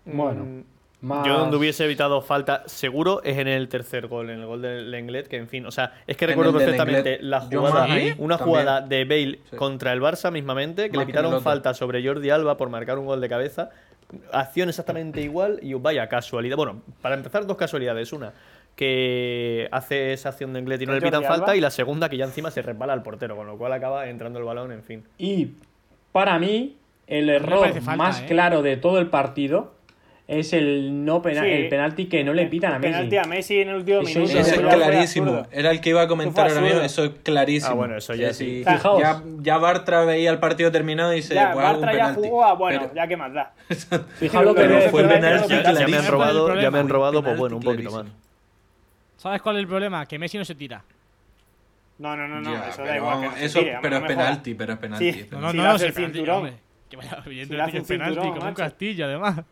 Bueno. Mm, yo donde hubiese evitado falta seguro es en el tercer gol, en el gol del Lenglet, que en fin, o sea, es que recuerdo perfectamente la jugada, una jugada de Bale contra el Barça mismamente, que le quitaron falta sobre Jordi Alba por marcar un gol de cabeza, acción exactamente igual y vaya casualidad. Bueno, para empezar, dos casualidades. Una, que hace esa acción de inglés y no le pitan falta, y la segunda, que ya encima se resbala al portero, con lo cual acaba entrando el balón, en fin. Y para mí, el error más ¿eh? claro de todo el partido es el no penal, el penalti que no le pitan a Messi. Penalti a Messi en el último minuto. Eso es clarísimo. Era el que iba a comentar ahora mismo. Eso es clarísimo. Ah, bueno, eso ya sí. Ya, ya, Bartra veía el partido terminado y se ya, pues, Bartra ya jugó a, bueno, ya que más da. Fijaos que fue el penalti. Ya, me han robado, ya me han robado pues bueno, un poquito más. ¿Sabes cuál es el problema? Que Messi no se tira. No, no, no, no. eso da igual. Que eso, pero es penalti, pero es penalti. No, no, no, es cinturón. Que vaya, evidentemente es penalti, como un castillo, además.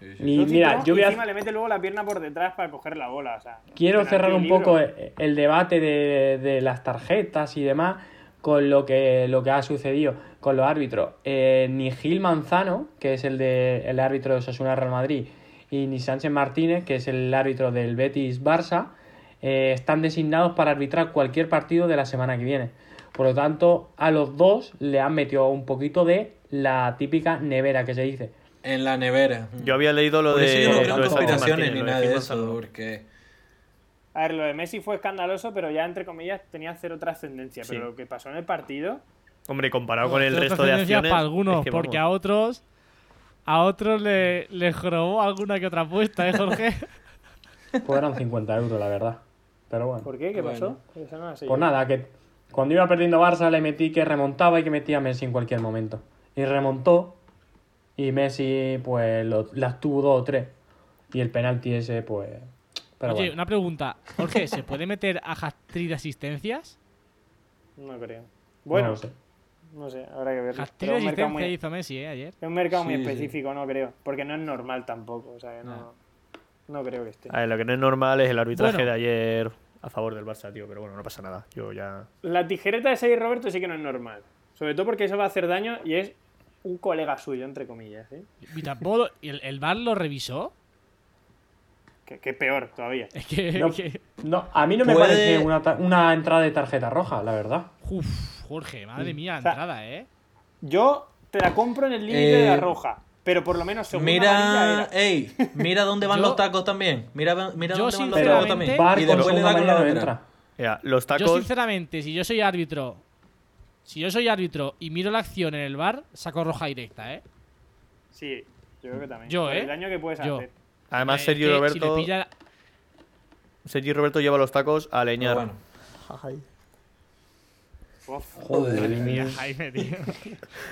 Y mira, yo voy a... encima le mete luego la pierna por detrás para coger la bola. O sea, Quiero cerrar un poco el, debate de, de, las tarjetas y demás con lo que, lo que ha sucedido con los árbitros. Eh, ni Gil Manzano, que es el, de, el árbitro de Osasuna Real Madrid, y ni Sánchez Martínez, que es el árbitro del Betis Barça, eh, están designados para arbitrar cualquier partido de la semana que viene. Por lo tanto, a los dos le han metido un poquito de la típica nevera que se dice en la nevera. Yo había leído lo de. Eso yo no conspiraciones ni nada de eso, porque. A ver, lo de Messi fue escandaloso, pero ya entre comillas tenía cero trascendencia. Pero lo que pasó en el partido. Hombre, comparado con el resto de acciones. para algunos, porque a otros. A otros le, le jorobó alguna que otra apuesta, ¿eh, Jorge? pues eran 50 euros, la verdad. Pero bueno. ¿Por qué? ¿Qué pasó? Pues nada, que cuando iba perdiendo Barça le metí que remontaba y que metía a Messi en cualquier momento. Y remontó y Messi, pues, las tuvo dos o tres. Y el penalti ese, pues. Oye, una pregunta. Jorge, ¿se puede meter a hat de asistencias? No creo. Bueno, no sé. No sé, habrá que ver. Hat-trick de asistencia hizo Messi, ¿eh? Ayer. Es un mercado muy específico, no creo. Porque no es normal tampoco. O sea, no, no. creo que esté. A ver, lo que no es normal es el arbitraje de ayer a favor del Barça, tío, pero bueno, no pasa nada. Yo ya. La tijereta de Sergio Roberto sí que no es normal. Sobre todo porque eso va a hacer daño y es un colega suyo, entre comillas. ¿eh? Y tampoco. ¿El, el VAR lo revisó? Que, peor todavía. Es que, no, a mí no me parece una, una, entrada de tarjeta roja, la verdad. Uf, Jorge, madre mía, entrada, ¿eh? Yo te la compro en el límite de la eh, roja. Pero por lo menos según Mira, ey, mira dónde van los tacos también. Mira, mira dónde van los tacos también. y después le da con la otra. los tacos... Yo sinceramente, si yo soy árbitro, si yo soy árbitro y miro la acción en el bar, saco roja directa, ¿eh? Sí, yo creo que también. Yo, ¿eh? El daño que puedes hacer. Además, Sergio Roberto. Sergio Roberto lleva los tacos a leñar. Bueno. Joder, mía, Jaime, tío.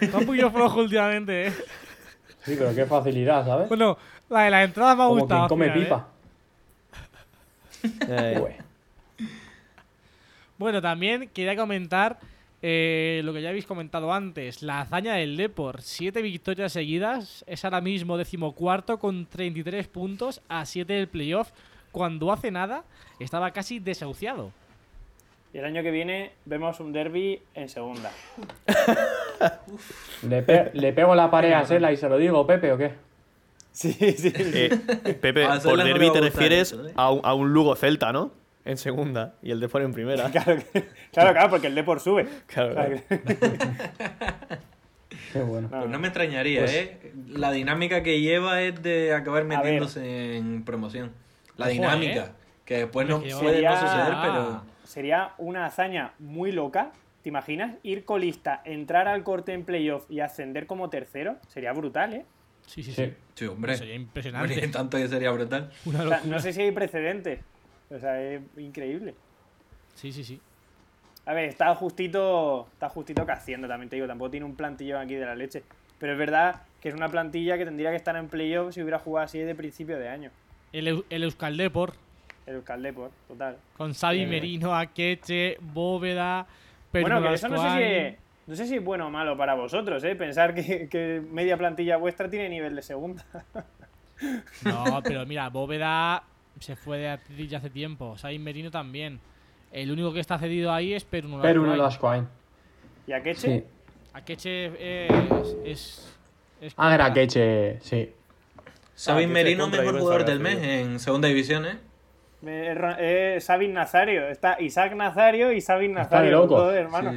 Está un poquito flojo últimamente, eh. Sí, pero qué facilidad, ¿sabes? Bueno, la de la entrada me ha gustado. come pipa. Eh. bueno, también quería comentar eh, lo que ya habéis comentado antes, la hazaña del Depor. Siete victorias seguidas, es ahora mismo decimocuarto con 33 puntos a 7 del playoff. Cuando hace nada estaba casi desahuciado. Y el año que viene vemos un derby en segunda. le, pego la pared a Sela y se lo digo, Pepe, ¿o qué? Sí, sí. Eh, Pepe, por derby te refieres a un Lugo Celta, ¿no? En segunda y el Depor en primera. Claro, claro, porque el Depor sube. Claro. Qué bueno. No, pues no me extrañaría, pues ¿eh? La dinámica que lleva es de acabar metiéndose en promoción. La dinámica. ¿eh? Que después no puede no suceder, pero. Sería una hazaña muy loca. ¿Te imaginas? Ir colista, entrar al corte en playoff y ascender como tercero. Sería brutal, ¿eh? Sí, sí, sí. Sí, hombre. Sería impresionante. tanto que sería brutal. no sé si hay precedentes. O sea, es increíble. Sí, sí, sí. A ver, está justito, está justito haciendo también te digo, tampoco tiene un plantillón aquí de la leche. Pero es verdad que es una plantilla que tendría que estar en playoff si hubiera jugado así de principio de año. El, el Euskaldepor. El Euskaldepor, total. Con Xavi eh. Merino, Akeche, Bóveda, Pedro Bueno, que eso no sé, si es, no sé si es bueno o malo para vosotros, ¿eh? Pensar que, que media plantilla vuestra tiene nivel de segunda. no, pero mira, Bóveda se fue de Atleti hace tiempo. Sain Merino también. El único que está cedido ahí es Peruno Peruno Lasquine. ¿Y Akeche? Sí. Akeche es, es, es Ah, era Akeche, sí. Sabin Merino, mejor jugador del mes en segunda división, ¿eh? Eh, Sabin Nazario. Está Isaac Nazario y Sabin Nazario. loco. hermano.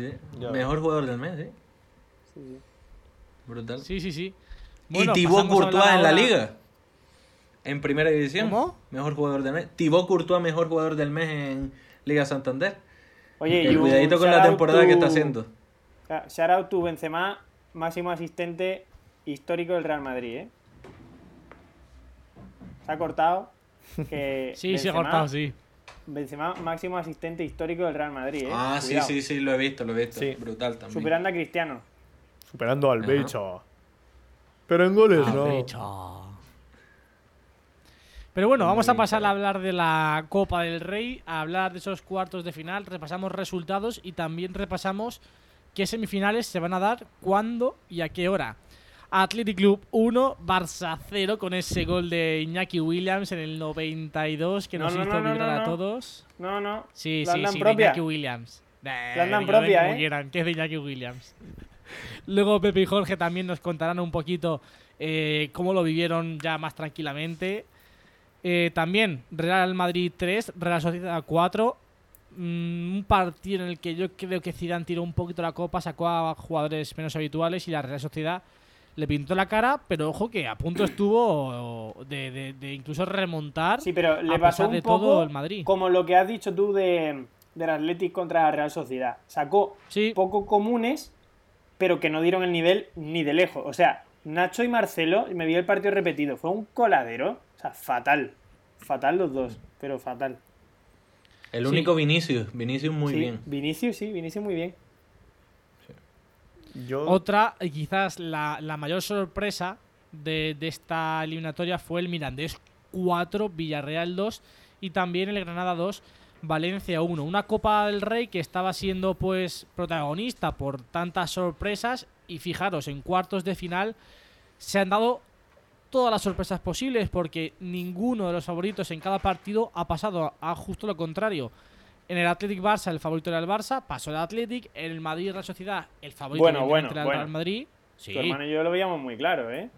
Mejor jugador del mes, ¿eh? Sí, Brutal. Sí, sí, sí. y Thibaut Courtois en la liga en primera división. ¿Cómo? Mejor jugador del mes. Thibaut Courtois, mejor jugador del mes en Liga Santander. Oye, y cuidadito con la temporada que está haciendo. Shout out tu Benzema, máximo asistente histórico del Real Madrid, ¿eh? Se ha cortado. Que sí, se ha cortado, sí. Benzema, máximo asistente histórico del Real Madrid, ¿eh? Ah, sí, sí, sí, lo he visto, lo he visto. Brutal también. Superando a Cristiano. Superando al bicho. Pero en goles, no. Pero bueno, vamos a pasar a hablar de la Copa del Rey, a hablar de esos cuartos de final, repasamos resultados y también repasamos qué semifinales se van a dar, cuándo y a qué hora. Athletic Club 1, Barça 0 con ese gol de Iñaki Williams en el 92 que nos hizo vibrar a todos. No, no. Sí, sí, sí, de Iñaki Williams. andan propia, ¿eh? que es de Iñaki Williams. Luego Pepe y Jorge también nos contarán un poquito eh, cómo lo vivieron ya más tranquilamente. Eh, también Real Madrid 3, Real Sociedad 4. Mm, un partido en el que yo creo que Zidane tiró un poquito la copa, sacó a jugadores menos habituales y la Real Sociedad le pintó la cara, pero ojo que a punto estuvo de, incluso remontar. Sí, pero le pasó un poco todo el Madrid. Como lo que has dicho tú de, del Athletic contra la Real Sociedad. Sacó poco comunes, pero que no dieron el nivel ni de lejos. O sea, Nacho y Marcelo, me vi el partido repetido, fue un coladero. O sea, fatal. Fatal los dos, pero fatal. El único Vinicius. Vinicius muy bien. Vinicius, sí, Vinicius muy bien. Otra, y quizás la, mayor sorpresa de, esta eliminatoria fue el Mirandés 4, Villarreal 2 y también el Granada 2, Valencia 1. Una Copa del Rey que estaba siendo pues protagonista por tantas sorpresas y fijaros, en cuartos de final se han dado todas las sorpresas posibles porque ninguno de los favoritos en cada partido ha pasado a justo lo contrario. En el Athletic Barça, el favorito era el Barça, pasó el Athletic. En el Madrid la Sociedad, el favorito bueno, bueno, era el Real Madrid. Sí. Tu hermano y yo lo veíamos muy claro, ¿eh?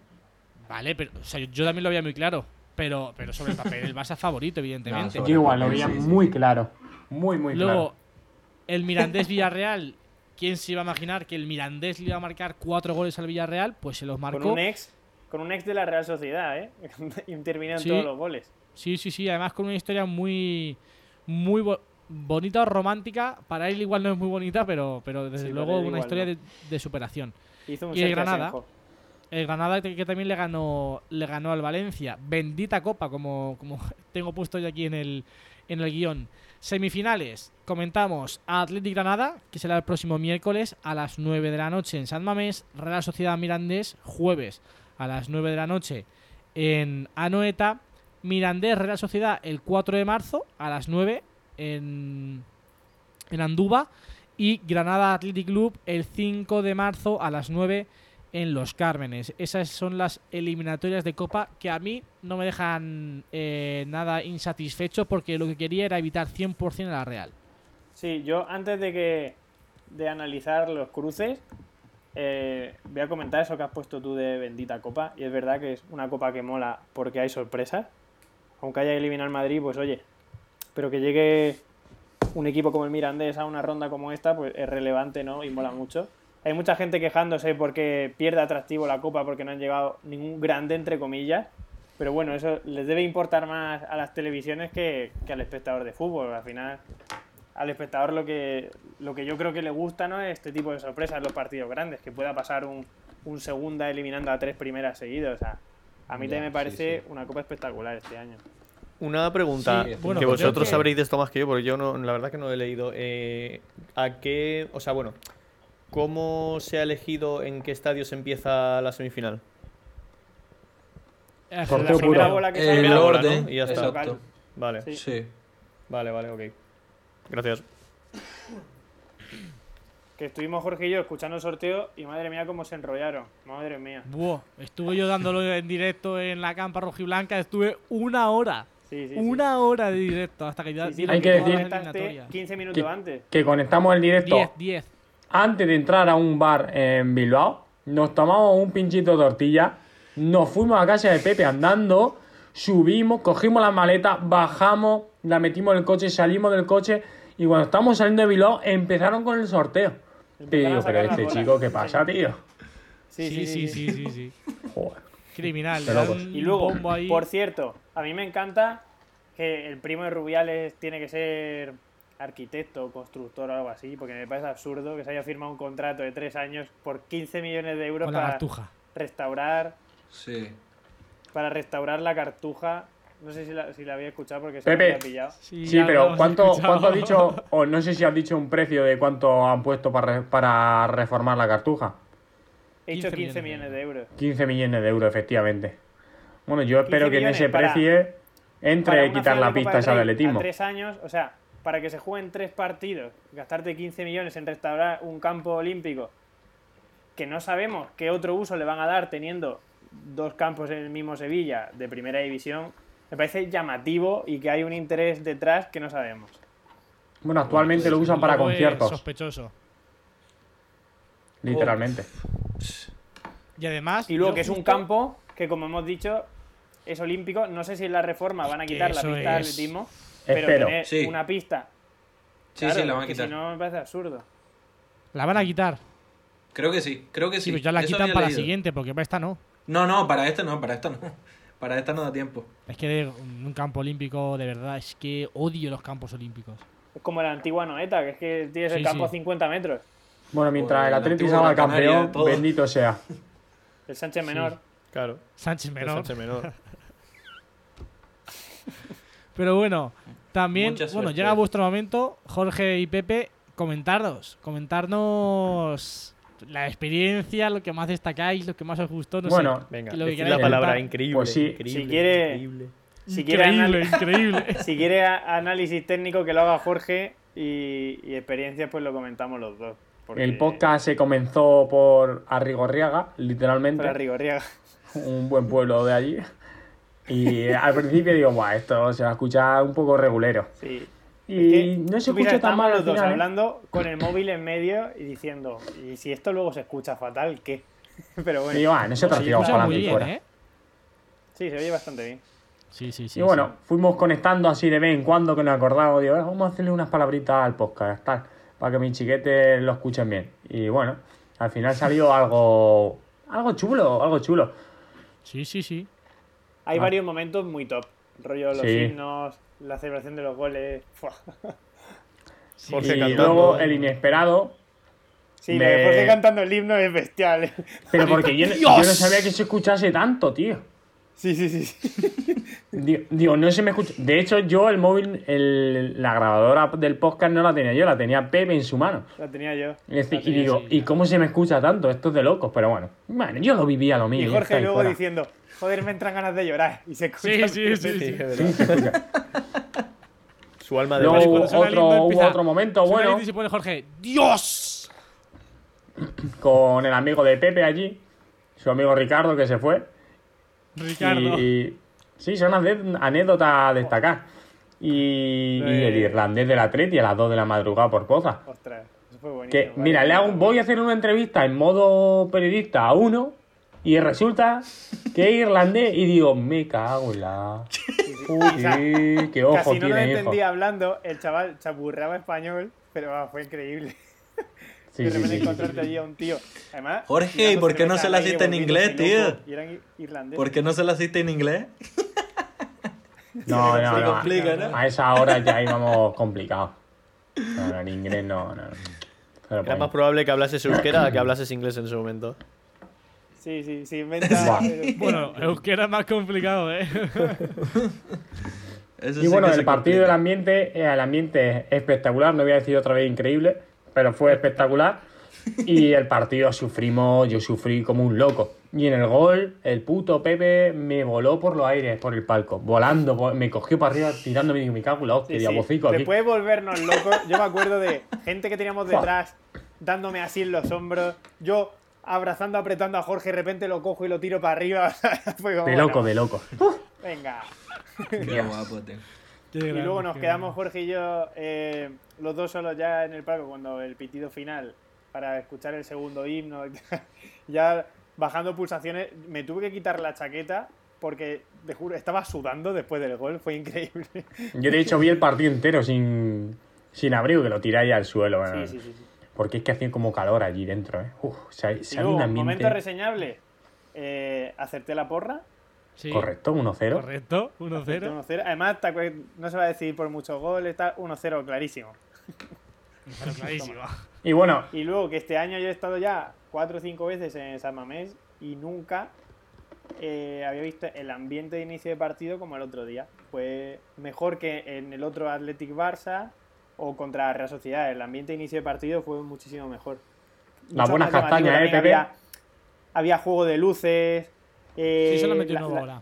Vale, pero o sea, yo también lo veía muy claro. Pero, pero sobre el papel, el Barça favorito, evidentemente. yo igual lo veía muy claro. Muy, muy claro. Luego, el Mirandés Villarreal. ¿Quién se iba a imaginar que el Mirandés le iba a marcar cuatro goles al Villarreal? Pues se los marcó. Con un ex, con un ex de la Real Sociedad, ¿eh? Intervino en todos los goles. Sí, sí, sí. Además con una historia muy, muy bonita o romántica. Para él igual no es muy bonita, pero, pero desde luego una historia de, superación. Hizo un y el Granada. El Granada que, también le ganó, le ganó al Valencia. Bendita copa, como, como tengo puesto yo aquí en el, en el guion. Semifinales, comentamos a Athletic Granada, que será el próximo miércoles a las 9 de la noche en San Mamés, Real Sociedad Mirandés, jueves a las 9 de la noche en Anoeta, Mirandés Real Sociedad el 4 de marzo a las 9 en, en y Granada Athletic Club el 5 de marzo a las 9 en Los Cármenes. Esas son las eliminatorias de Copa que a mí no me dejan eh, nada insatisfecho porque lo que quería era evitar 100% a la Real. Sí, yo antes de que de analizar los cruces, eh, voy a comentar eso que has puesto tú de bendita copa. Y es verdad que es una copa que mola porque hay sorpresas. Aunque haya eliminado al Madrid, pues oye, pero que llegue un equipo como el Mirandés a una ronda como esta, pues es relevante, ¿no? Y mola mucho. Hay mucha gente quejándose porque pierde atractivo la copa porque no han llegado ningún grande, entre comillas. Pero bueno, eso les debe importar más a las televisiones que, al espectador de fútbol. Al final, al espectador lo que, lo que yo creo que le gusta no es este tipo de sorpresas en los partidos grandes, que pueda pasar un, un segunda eliminando a tres primeras seguidas. O sea, a mí también me parece una copa espectacular este año. Una pregunta que pues vosotros sabréis de esto más que yo, porque yo no, la verdad que no he leído. Eh, ¿A qué? O sea, bueno, ¿Cómo se ha elegido en qué estadio se empieza la semifinal? la primera bola que el orden y ya está. Vale. Sí. Vale, vale, ok. Gracias. Que estuvimos Jorge y yo escuchando el sorteo y madre mía cómo se enrollaron. Madre mía. Buah, estuve yo dándolo en directo en la campa rojiblanca, estuve una hora. Sí, sí, una hora de directo hasta que ya Hay que decir 15 minutos antes. Que conectamos el directo 10, 10 antes de entrar a un bar en Bilbao, nos tomamos un pinchito de tortilla, nos fuimos a casa de Pepe andando, subimos, cogimos la maleta, bajamos, la metimos en el coche, salimos del coche y cuando estamos saliendo de Bilbao empezaron con el sorteo. Te digo, pero este chico, ¿qué pasa, tío? Sí, sí, sí, sí, sí, sí. Joder. Criminal. Y luego, por cierto, a mí me encanta que el primo de Rubiales tiene que ser arquitecto, constructor o algo así, porque me parece absurdo que se haya firmado un contrato de tres años por 15 millones de euros para restaurar. Sí. Para restaurar la cartuja. No sé si la, si la había escuchado porque se me había pillado. Sí, pero ¿cuánto, ¿cuánto ha dicho? O no sé si has dicho un precio de cuánto han puesto para, para reformar la cartuja. He dicho 15 millones de euros. 15 millones de euros, efectivamente. Bueno, yo espero que en ese precio entre quitar la pista esa de atletismo. tres años, o sea, para que se jueguen tres partidos, gastarte 15 millones en restaurar un campo olímpico que no sabemos qué otro uso le van a dar teniendo dos campos en el mismo Sevilla de primera división, me parece llamativo y que hay un interés detrás que no sabemos. Bueno, actualmente lo usan para conciertos. Sospechoso. Literalmente. Y además. Y luego que es un campo que, como hemos dicho, es olímpico. No sé si en la reforma van a quitar la pista de atletismo pero tener una pista. Sí, sí, la van a quitar. Si no, me parece absurdo. ¿La van a quitar? Creo que sí, creo que sí. Sí, pues ya la quitan para la siguiente, porque para esta no. No, no, para esta no, para esta no. Para esta no da tiempo. Es que un campo olímpico, de verdad, es que odio los campos olímpicos. Es como la antigua Noeta, que es que tienes el campo a 50 metros. Bueno, mientras el Atlético salga campeón, bendito sea. El Sánchez Menor. Claro. Sánchez Menor. Sánchez Menor. Pero bueno, también, bueno, llega vuestro momento, Jorge y Pepe, comentarnos, comentarnos la experiencia, lo que más destacáis, lo que más os gustó, no bueno, venga, lo que la palabra increíble, pues sí. increíble, si quiere, increíble. Si quiere increíble, si quiere análisis técnico que lo haga Jorge y, y experiencia pues lo comentamos los dos. El podcast se comenzó por Arrigorriaga, literalmente. Por Arrigorriaga. Un buen pueblo de allí. Y al principio digo, Buah, esto se va a escuchar un poco regulero. Sí. Y no se escucha tan mal los dos ¿eh? hablando con el móvil en medio y diciendo, y si esto luego se escucha fatal, ¿qué? Pero bueno. Y va, nosotros sí, para muy bien, ¿eh? Sí, se oye bastante bien. Sí, sí, sí. Y bueno, fuimos conectando así de vez en cuando que nos acordamos, digo, vamos a hacerle unas palabritas al podcast, tal, para que mis chiquetes lo escuchen bien. Y bueno, al final salió algo, algo chulo, algo chulo. Sí, sí, sí. Hay ah. varios momentos muy top. Rollo los himnos, la celebración de los goles. y luego el inesperado. Sí, me... de Jorge cantando el himno es bestial. Pero porque yo, no sabía que se escuchase tanto, tío. Sí, sí, sí. Digo, no se me escucha. De hecho, yo el móvil, el, la grabadora del podcast no la tenía yo, la tenía Pepe en su mano. La tenía yo. Y, digo, ¿y cómo se me escucha tanto? Esto es de locos, pero bueno. Bueno, yo lo vivía lo mío. Y Jorge luego diciendo, joder, me entran ganas de llorar. Y se escucha. Sí, sí, sí. sí, Su alma de Luego otro, hubo otro momento bueno. Y se pone Jorge, ¡Dios! Con el amigo de Pepe allí, su amigo Ricardo que se fue. Ricardo. Y, sí, son anécdotas a destacar. Y, el irlandés de la Treti a las 2 de la madrugada por cosas. Ostras, eso fue buenísimo. Que, mira, le hago, voy a hacer una entrevista en modo periodista a uno y resulta que es irlandés y digo, me cago en la. Uy, qué ojo Casi no lo entendía hablando, el chaval chapurraba español, pero fue increíble. Sí, de repente encontrarte allí a un tío. Además, Jorge, ¿y por qué no se la hiciste en inglés, tío? ¿Por qué no se la hiciste en inglés? No, no, no, complica, ¿no? A esa hora ya íbamos complicados. No, en inglés no. no. Era pues más probable que hablases euskera que hablases inglés en ese momento. Sí, sí, sí, inventa. bueno, euskera es más complicado, ¿eh? y bueno, el partido del ambiente, eh, el ambiente es espectacular, no voy a decir otra vez increíble, pero fue espectacular. Y el partido sufrimos, yo sufrí como un loco. Y en el gol, el puto Pepe me voló por los aires, por el palco, volando, me cogió para arriba, tirándome y me cago la hostia, sí, Después de volvernos locos, yo me acuerdo de gente que teníamos detrás dándome así en los hombros, yo abrazando, apretando a Jorge, de repente lo cojo y lo tiro para arriba. de loco, de loco. Venga. Qué guapo, y luego nos quedamos Jorge y yo, eh, los dos solos ya en el palco cuando el pitido final para escuchar el segundo himno. ya bajando pulsaciones, me tuve que quitar la chaqueta porque, te juro, estaba sudando después del gol, fue increíble. Yo de hecho vi el partido entero sin, sin abrigo, que lo tiráis al suelo. Sí, sí, sí, Porque es que hacía como calor allí dentro, ¿eh? Uf, un momento reseñable, eh, acerté la porra. Correcto, 1-0. Correcto, 1-0. Además, no se va a decidir por muchos goles, está 1-0 clarísimo. clarísimo. y bueno. Y luego que este año yo he estado ya cuatro o cinco veces en San Mamés y nunca eh, había visto el ambiente de inicio de partido como el otro día. Fue mejor que en el otro Athletic Barça o contra Real Sociedad. El ambiente de inicio de partido fue muchísimo mejor. Las buenas castañas, ¿eh, Pepe? Había, juego de luces. Eh, sí, la,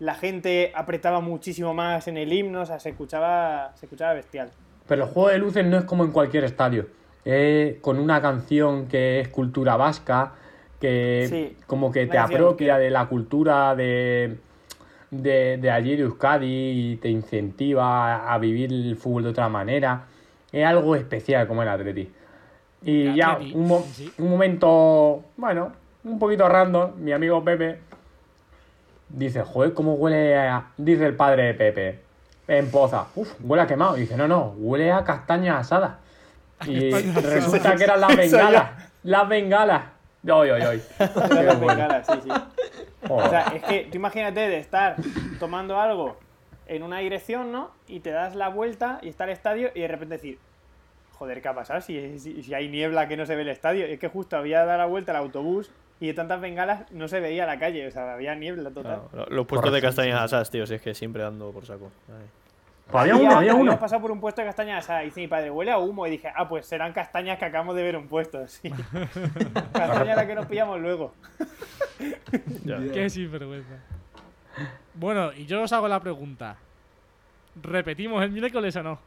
la, gente apretaba muchísimo más en el himno, o sea, se escuchaba, se escuchaba bestial. Pero el juego de luces no es como en cualquier estadio. Es con una canción que es cultura vasca, que como que te apropia de la cultura de, de, allí de Euskadi y te incentiva a vivir el fútbol de otra manera. Es algo especial como el Atleti. Y ya, un, un momento, bueno, un poquito random, mi amigo Pepe dice, joder, ¿cómo huele a... Dice el padre de Pepe, en Poza. Uf, huele a quemado. Y dice, no, no, huele a castaña asada. Y resulta que eran las bengalas. Las bengalas. Oy, oy, oy. las bengalas, sí, sí. O sea, es que tú imagínate de estar tomando algo en una dirección, ¿no? Y te das la vuelta y está el estadio y de repente decir, joder, ¿qué ha pasado? Si, si, hay niebla que no se ve el estadio. Es que justo había dado la vuelta al autobús y de tantas bengalas no se veía la calle, o sea, había niebla total. los puestos de castañas asadas, tío, si es que siempre ando por saco. Pues había uno, había uno. pasado por un puesto de castañas asadas y dice mi padre, huele a humo. Y dije, ah, pues serán castañas que acabamos de ver un puesto. Sí. Castaña la que nos pillamos luego. Qué sinvergüenza. Bueno, y yo os hago la pregunta. ¿Repetimos el miércoles o no?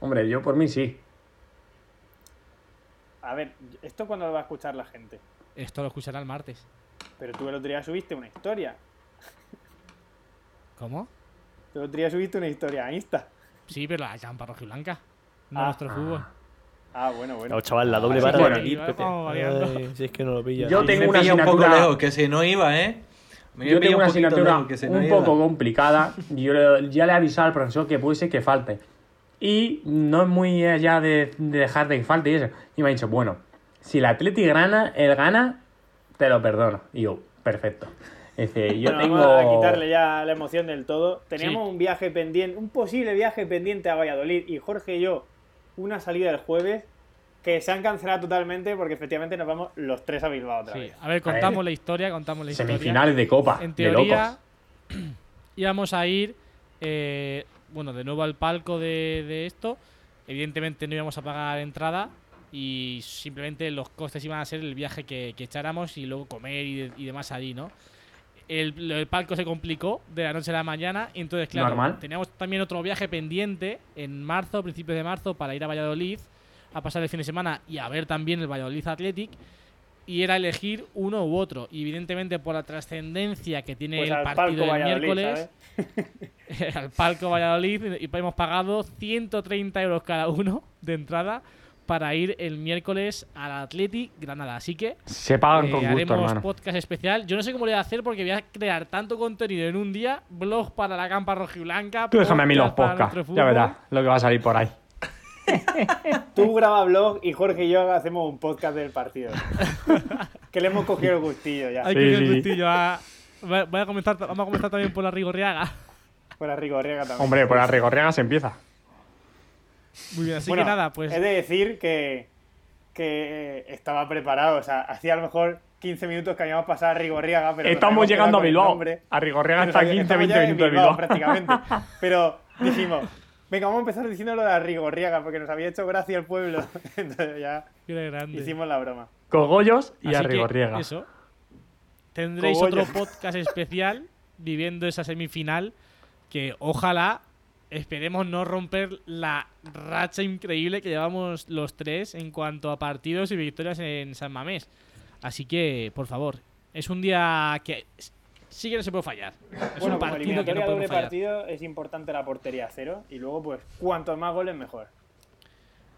Hombre, yo por mí sí. A ver, ¿esto cuándo lo va a escuchar la gente? Esto lo escuchará el martes. Pero tú el otro día subiste una historia. ¿Cómo? El otro día subiste una historia a Insta. Sí, pero la campa blanca no ah. nuestro fútbol. Ah, bueno, bueno. No, chaval, la doble barra de Si es que no lo pillas. Yo tengo una asignatura... que si no iba, ¿eh? yo tengo una asignatura un poco complicada. Yo ya le he avisado al profesor que puede ser que falte. Y no es muy allá de, dejar de que falte y eso. Y me ha dicho, bueno, si el Atleti gana, él gana, te lo perdono. Y yo, perfecto. Dice, yo tengo... Vamos a quitarle ya la emoción del todo. Teníamos un viaje pendiente, un posible viaje pendiente a Valladolid. Y Jorge y yo, una salida el jueves que se han cancelado totalmente porque efectivamente nos vamos los tres a Bilbao otra vez. A ver, contamos la historia, contamos la historia. Semifinales de Copa. En teoría, íbamos a ir, eh, bueno, de nuevo al palco de, esto. Evidentemente no íbamos a pagar entrada y simplemente los costes iban a ser el viaje que, echáramos y luego comer y, demás allí, ¿no? El, palco se complicó de la noche a la mañana y entonces, claro, teníamos también otro viaje pendiente en marzo, principios de marzo, para ir a Valladolid a pasar el fin de semana y a ver también el Valladolid Athletic y era elegir uno u otro. Y evidentemente por la trascendencia que tiene pues el partido del miércoles, al palco Valladolid, y hemos pagado 130 euros cada uno de entrada para ir el miércoles al Athletic Granada. Así que se pagan con eh, gusto, haremos podcast especial. Yo no sé cómo le voy a hacer porque voy a crear tanto contenido en un día, blog para la campa rojiblanca. Tú déjame a mí los podcasts, ya verás lo que va a salir por ahí. Tú grabas blog y Jorge y yo hacemos un podcast del partido. que le hemos cogido el gustillo ya. Hay que el gustillo. A... Voy a comenzar, vamos a comenzar también por la Rigorriaga. Por la Rigorriaga también. Hombre, por la Rigorriaga se empieza. Muy bien, así que nada, pues. He de decir que, que estaba preparado. O sea, hacía a lo mejor 15 minutos que habíamos pasado a Rigorriaga. Pero Estamos llegando a Bilbao. A Rigorriaga está 15-20 minutos de Bilbao. Prácticamente. Pero dijimos, Venga, vamos a empezar diciendo lo de la Rigorriaga, porque nos había hecho gracia el pueblo. Entonces ya hicimos la broma. Cogollos y a Rigorriaga. Eso. Tendréis otro podcast especial viviendo esa semifinal que ojalá esperemos no romper la racha increíble que llevamos los tres en cuanto a partidos y victorias en San Mamés. Así que, por favor, es un día que sí que no se puede fallar. Es bueno, un partido que no doble partido es importante la portería cero y luego pues cuantos más goles mejor.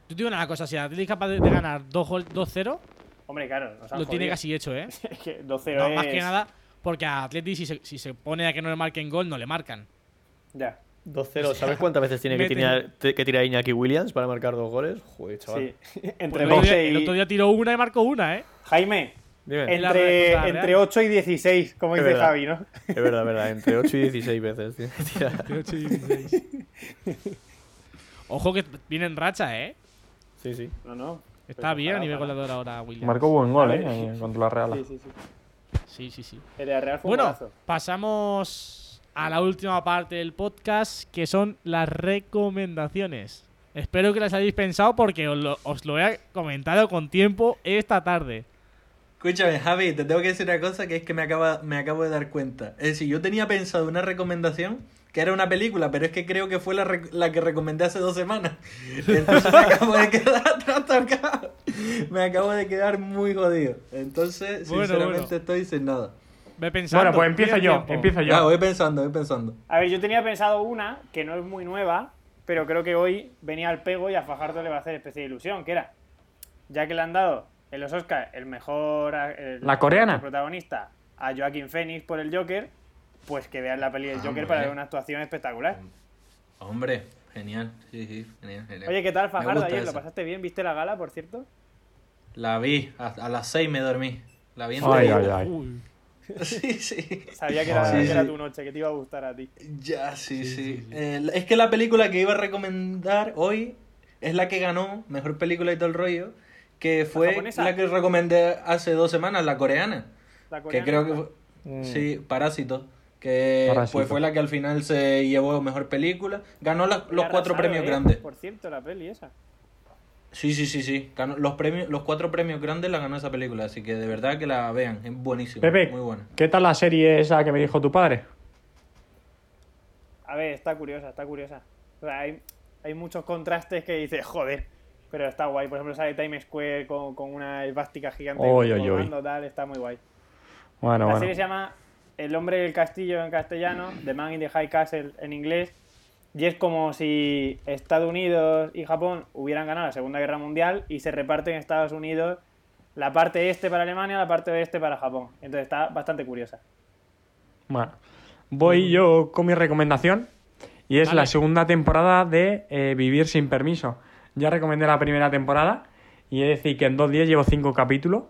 Yo te digo una cosa, si Atlético es capaz de, ganar 2-0, Hombre, claro, lo tiene casi hecho, ¿eh? es que 2-0 Más que nada porque a Atleti si se, si se pone a que no le marquen gol, no le marcan. Ya. 2-0. ¿Sabes cuántas veces tiene que tirar, que tirar Iñaki Williams para marcar dos goles? Joder, chaval. Sí. Entre pues el, otro día tiró una y marcó una, ¿eh? Jaime, entre, entre 8 y 16, como dice Javi, ¿no? Es verdad, es verdad. Entre 8 y 16 veces, tío. Entre 8 y 16. Ojo que viene en racha, ¿eh? Sí, sí. No, no. Está bien a nivel goleador ahora, William. Marcó buen gol, ¿eh? Contra la Real. Sí, sí, sí. Sí, sí, sí. El Real fue bueno, pasamos a la última parte del podcast, que son las recomendaciones. Espero que las hayáis pensado porque os lo, os lo he comentado con tiempo esta tarde. Escúchame, Javi, te tengo que decir una cosa que es que me, acaba, me acabo de dar cuenta. Es decir, yo tenía pensado una recomendación que era una película, pero es que creo que fue la, la que recomendé hace dos semanas. Entonces me acabo de quedar trastocado. Me acabo de quedar muy jodido. Entonces, sinceramente, estoy sin nada. Ve pensando. Bueno, pues empiezo yo, empiezo yo. Voy pensando, voy pensando. A ver, yo tenía pensado una que no es muy nueva, pero creo que hoy venía al pego y a Fajardo le va a hacer especial ilusión, que era, ya que le han dado en los Oscars el mejor la coreana protagonista a Joaquín Phoenix por el Joker, pues que vean la peli del Joker para ver una actuación espectacular. Hombre, genial, sí, sí, genial, Oye, ¿qué tal Fajardo ayer? ¿Lo pasaste bien? ¿Viste la gala, por cierto? La vi, a, las 6 me dormí. La vi en ay, ay, ay. Sí, sí. Sabía que era, tu noche, que te iba a gustar a ti. Ya, sí, sí. Eh, es que la película que iba a recomendar hoy es la que ganó Mejor Película y todo el rollo que fue la, que recomendé hace dos semanas, la coreana. La coreana. Que creo que fue, mm. sí, Parásito. Que Pues fue la que al final se llevó mejor película. Ganó los cuatro premios ¿eh? grandes. Por cierto, la peli esa. Sí, sí, sí, sí. los premios, los cuatro premios grandes la ganó esa película, así que de verdad que la vean, es buenísima, Pepe, muy buena. ¿Qué tal la serie esa que me dijo tu padre? A ver, está curiosa, está curiosa. O sea, hay, hay muchos contrastes que dices, joder, pero está guay. Por ejemplo, sale Times Square con, con una esvástica gigante. Oy, oy, Tal, está muy guay. Bueno, la serie se llama El hombre del castillo en castellano, The Man in the High Castle en inglés. Y es como si Estados Unidos y Japón hubieran ganado la Segunda Guerra Mundial y se reparten Estados Unidos la parte este para Alemania, la parte oeste para Japón. Entonces está bastante curiosa. Bueno, voy yo con mi recomendación y es la segunda temporada de eh, Vivir sin permiso. Ya recomendé la primera temporada y es decir que en dos días llevo cinco capítulos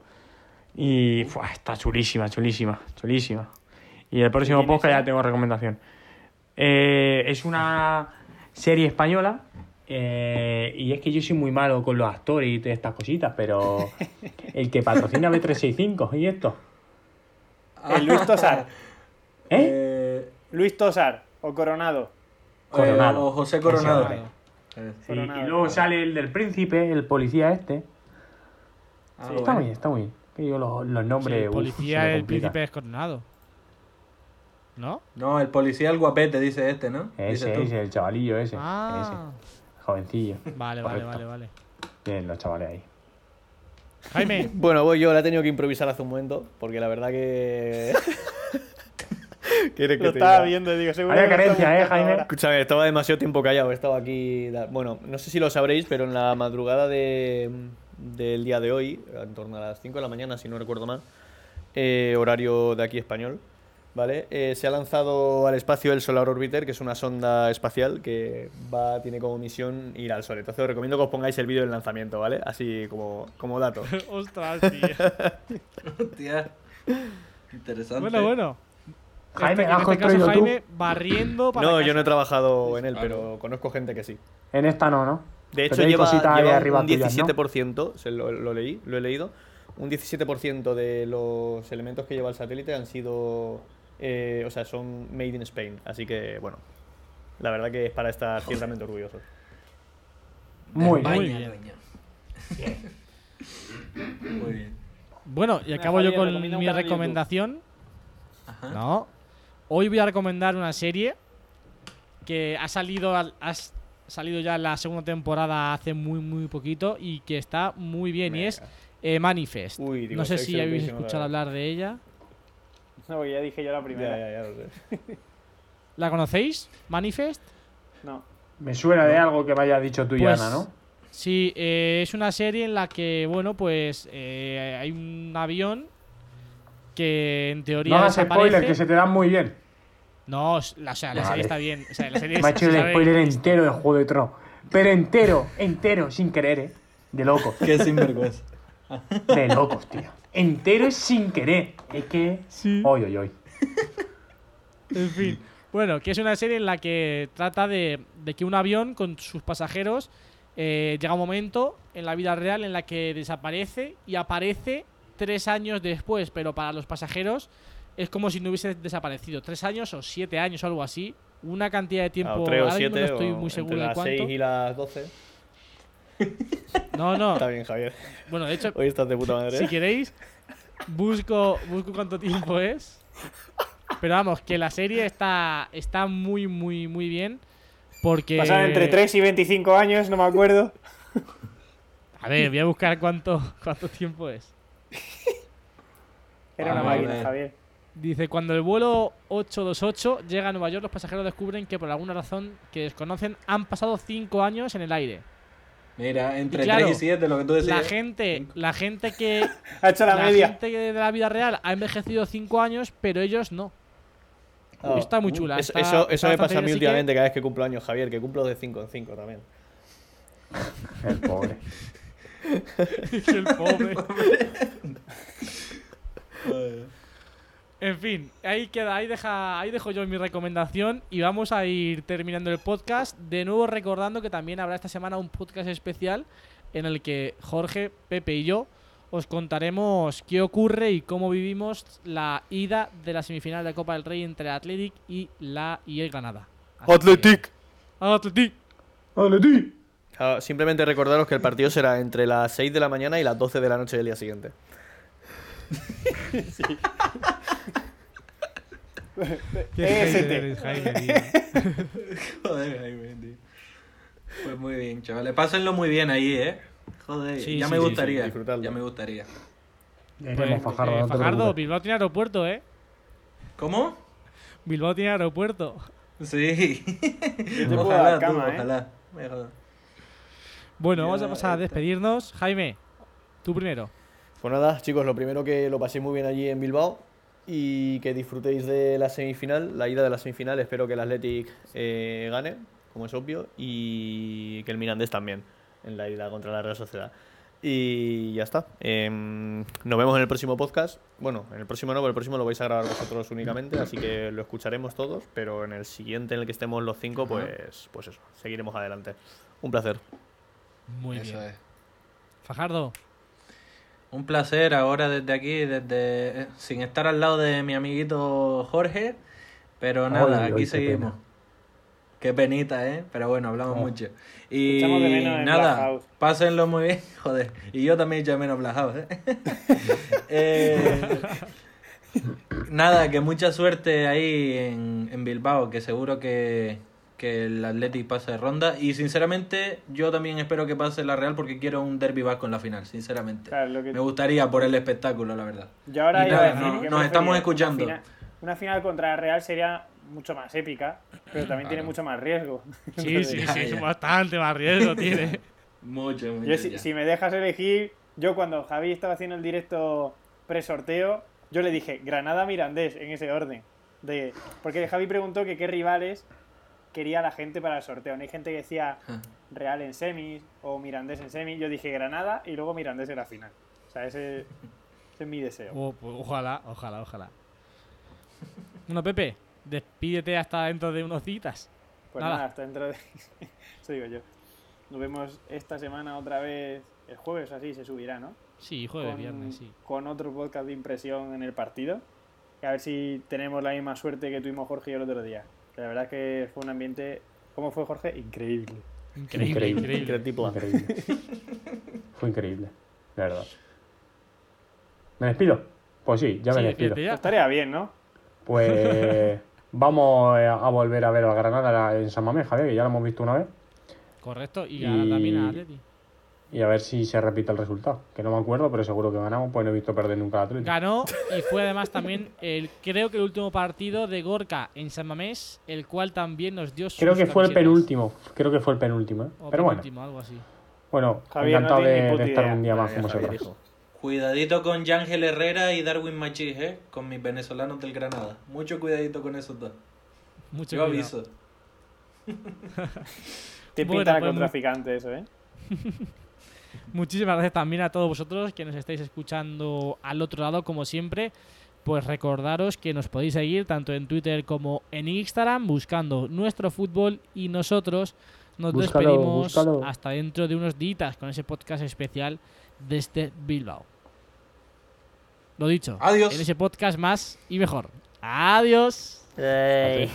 y está chulísima, chulísima, chulísima. Y el próximo podcast ya tengo recomendación. Eh, es una serie española eh, y es que yo soy muy malo con los actores y todas estas cositas, pero el que patrocina B365 y esto. El Luis Tosar. ¿Eh? Luis Tosar o Coronado. Coronado. O José Coronado. Y luego sale el del príncipe, el policía este. Ah, está muy bien, está muy bien. los, nombres. el policía, el príncipe es Coronado. ¿No? No, el policía, el guapete, dice este, ¿no? Ese, ese, el chavalillo ese. Ah. Ese. Jovencillo. Vale, vale, vale, vale. Bien, los chavales ahí. Jaime. bueno, voy yo, la he tenido que improvisar hace un momento, porque la verdad que. Lo estaba viendo y digo, seguro. Hay carencia, ¿eh, Jaime? Escúchame, estaba demasiado tiempo callado, estaba aquí. Bueno, no sé si lo sabréis, pero en la madrugada de, del día de hoy, en torno a las 5 de la mañana, si no recuerdo mal, eh, horario de aquí español, ¿vale? Eh, se ha lanzado al espacio el Solar Orbiter, que es una sonda espacial que va, tiene como misión ir al Sol. Entonces os recomiendo que os pongáis el vídeo del lanzamiento, ¿vale? Así como, como dato. Ostras, tío. Hostia. Interesante. Bueno, bueno. Jaime, este, ¿has este Jaime barriendo para No, yo no he trabajado en él, pero conozco gente que sí. En esta no, ¿no? De hecho, lleva, lleva un 17%, se lo, lo, leí, lo he leído, un 17% de los elementos que lleva el satélite han sido eh, o sea, son made in Spain. Así que, bueno, la verdad que es para estar ciertamente orgullosos. Muy, bien. Muy bien. Bueno, y acabo yo con mi recomendación. No. Hoy voy a recomendar una serie que ha salido, ha salido ya la segunda temporada hace muy, muy poquito y que está muy bien. Y es eh, Manifest. no sé si habéis escuchado hablar de ella. No, ya dije yo la primera. Ya, ya, ya lo sé. ¿La conocéis? ¿Manifest? No. Me suena de algo que me haya dicho tú, pues, Yana, ¿no? Sí, eh, es una serie en la que, bueno, pues eh, hay un avión que en teoría. No hagas spoiler, que se te dan muy bien. No, la, o sea, la serie está bien. O sea, la serie me ha hecho el spoiler entero de Juego de Tronos. Pero entero, entero, sin querer, ¿eh? De locos. Qué sinvergüenza. De locos, tío entero es sin querer. Es que. Sí. Hoy, hoy, hoy. en fin. Bueno, que es una serie en la que trata de, que un avión con sus pasajeros eh, llega un momento en la vida real en la que desaparece y aparece tres años después, pero para los pasajeros es como si no hubiese desaparecido. Tres años o siete años o algo así. Una cantidad de tiempo. Ah, o siete, no estoy muy seguro entre las seis y las doce. No, no. Está bien, Javier. Bueno, de hecho. Hoy estás de puta madre. Si queréis, busco, busco cuánto tiempo es. Pero vamos, que la serie está, está muy, muy, muy bien. Porque. Pasan entre 3 y 25 años, no me acuerdo. A ver, voy a buscar cuánto, cuánto tiempo es. Era una máquina, Javier. Dice, cuando el vuelo 828 llega a Nueva York, los pasajeros descubren que por alguna razón que desconocen han pasado 5 años en el aire. Mira, entre 3 y 7, lo que tú decías. La gente, la gente que. ha hecho la, media. gente de la vida real ha envejecido 5 años, pero ellos no. Oh, está muy chula. eso eso me pasa a mí últimamente cada vez que cumplo años, Javier, que cumplo de 5 en 5 también. El pobre. el pobre. En fin, ahí queda, ahí deja, ahí dejo yo mi recomendación y vamos a ir terminando el podcast. De nuevo recordando que también habrá esta semana un podcast especial en el que Jorge, Pepe y yo os contaremos qué ocurre y cómo vivimos la ida de la semifinal de Copa del Rey entre Athletic y la y el Granada. Athletic. Athletic. Athletic. simplemente recordaros que el partido será entre las 6 de la mañana y las 12 de la noche del día siguiente. sí. Qué Jaime, Joder, Jaime, tío. Pues muy bien, chavales. Pásenlo muy bien ahí, ¿eh? Joder, ya, me gustaría, ya me gustaría. Pues, Fajardo, eh, Fajardo Bilbao tiene aeropuerto, ¿eh? ¿Cómo? Bilbao tiene aeropuerto. Sí. ojalá, cama, ¿eh? ojalá. Bueno, vamos a pasar a despedirnos. Jaime, tú primero. Pues nada, chicos, lo primero que lo paséis muy bien allí en Bilbao y que disfrutéis de la semifinal, la ida de la semifinal. Espero que el Athletic eh, gane, como es obvio, y que el Mirandés también en la ida contra la Real Sociedad. Y ya está. Em, nos vemos en el próximo podcast. Bueno, en el próximo no, pero el próximo lo vais a grabar vosotros únicamente, así que lo escucharemos todos. Pero en el siguiente, en el que estemos los cinco, pues, pues eso, seguiremos adelante. Un placer. Muy bien. Fajardo. Un placer ahora desde aquí, desde eh, sin estar al lado de mi amiguito Jorge, pero nada, aquí seguimos. Qué penita, ¿eh? Pero bueno, hablamos oh. mucho. Y nada, pásenlo muy bien, joder. Y yo también echo de menos Black House, ¿eh? eh nada, que mucha suerte ahí en, en Bilbao, que seguro que, que el Athletic pase de ronda. Y sinceramente, yo también espero que pase la Real porque quiero un derby vasco en la final, sinceramente. Me gustaría por el espectáculo, la verdad. Y ahora nos estamos escuchando. Una final, contra la Real sería mucho más épica, pero también tiene mucho más riesgo. Sí, sí, sí, bastante más riesgo tiene. mucho, mucho. si, si, me dejas elegir, yo cuando Javi estaba haciendo el directo pre-sorteo, yo le dije Granada Mirandés en ese orden. De, porque Javi preguntó que qué rivales quería la gente para el sorteo. No hay gente que decía Real en semis o Mirandés en semis. Yo dije Granada y luego Mirandés en la final. O sea, ese, es mi deseo. Oh, pues, ojalá, ojalá, ojalá. Bueno, Pepe, despídete hasta dentro de unos citas. Pues nada, hasta dentro de. Eso digo yo. Nos vemos esta semana otra vez. El jueves así se subirá, ¿no? Sí, jueves, viernes, sí. Con otro podcast de impresión en el partido. A ver si tenemos la misma suerte que tuvimos Jorge y yo el otro día. La verdad que fue un ambiente. ¿Cómo fue, Jorge? Increíble. Increíble, increíble. increíble. fue increíble, la verdad. ¿Me despido? Pues sí, ya me despido. Ya. estaría bien, ¿no? Pues vamos a volver a ver a Granada en San Mamés, Javier, que ya lo hemos visto una vez. Correcto, y, y... también a Atleti y a ver si se repite el resultado. Que no me acuerdo, pero seguro que ganamos, pues no he visto perder nunca la Ganó y fue además también, el creo que el último partido de Gorka en San Mamés, el cual también nos dio Creo que fue el penúltimo, creo que fue el penúltimo. ¿eh? pero penúltimo, bueno. algo así. Bueno, encantado de, estar un día más con vosotros. Cuidadito con Yángel Herrera y Darwin Machis, ¿eh? Con mis venezolanos del Granada. Mucho cuidadito con esos dos. Mucho Yo aviso. Te pinta con traficante eso, ¿eh? Muchísimas gracias también a todos vosotros que nos estáis escuchando al otro lado, como siempre. Pues recordaros que nos podéis seguir tanto en Twitter como en Instagram buscando nuestro fútbol y nosotros nos despedimos hasta dentro de unos días con ese podcast especial desde Bilbao. Lo dicho, Adiós. en ese podcast más y mejor. Adiós. Hey.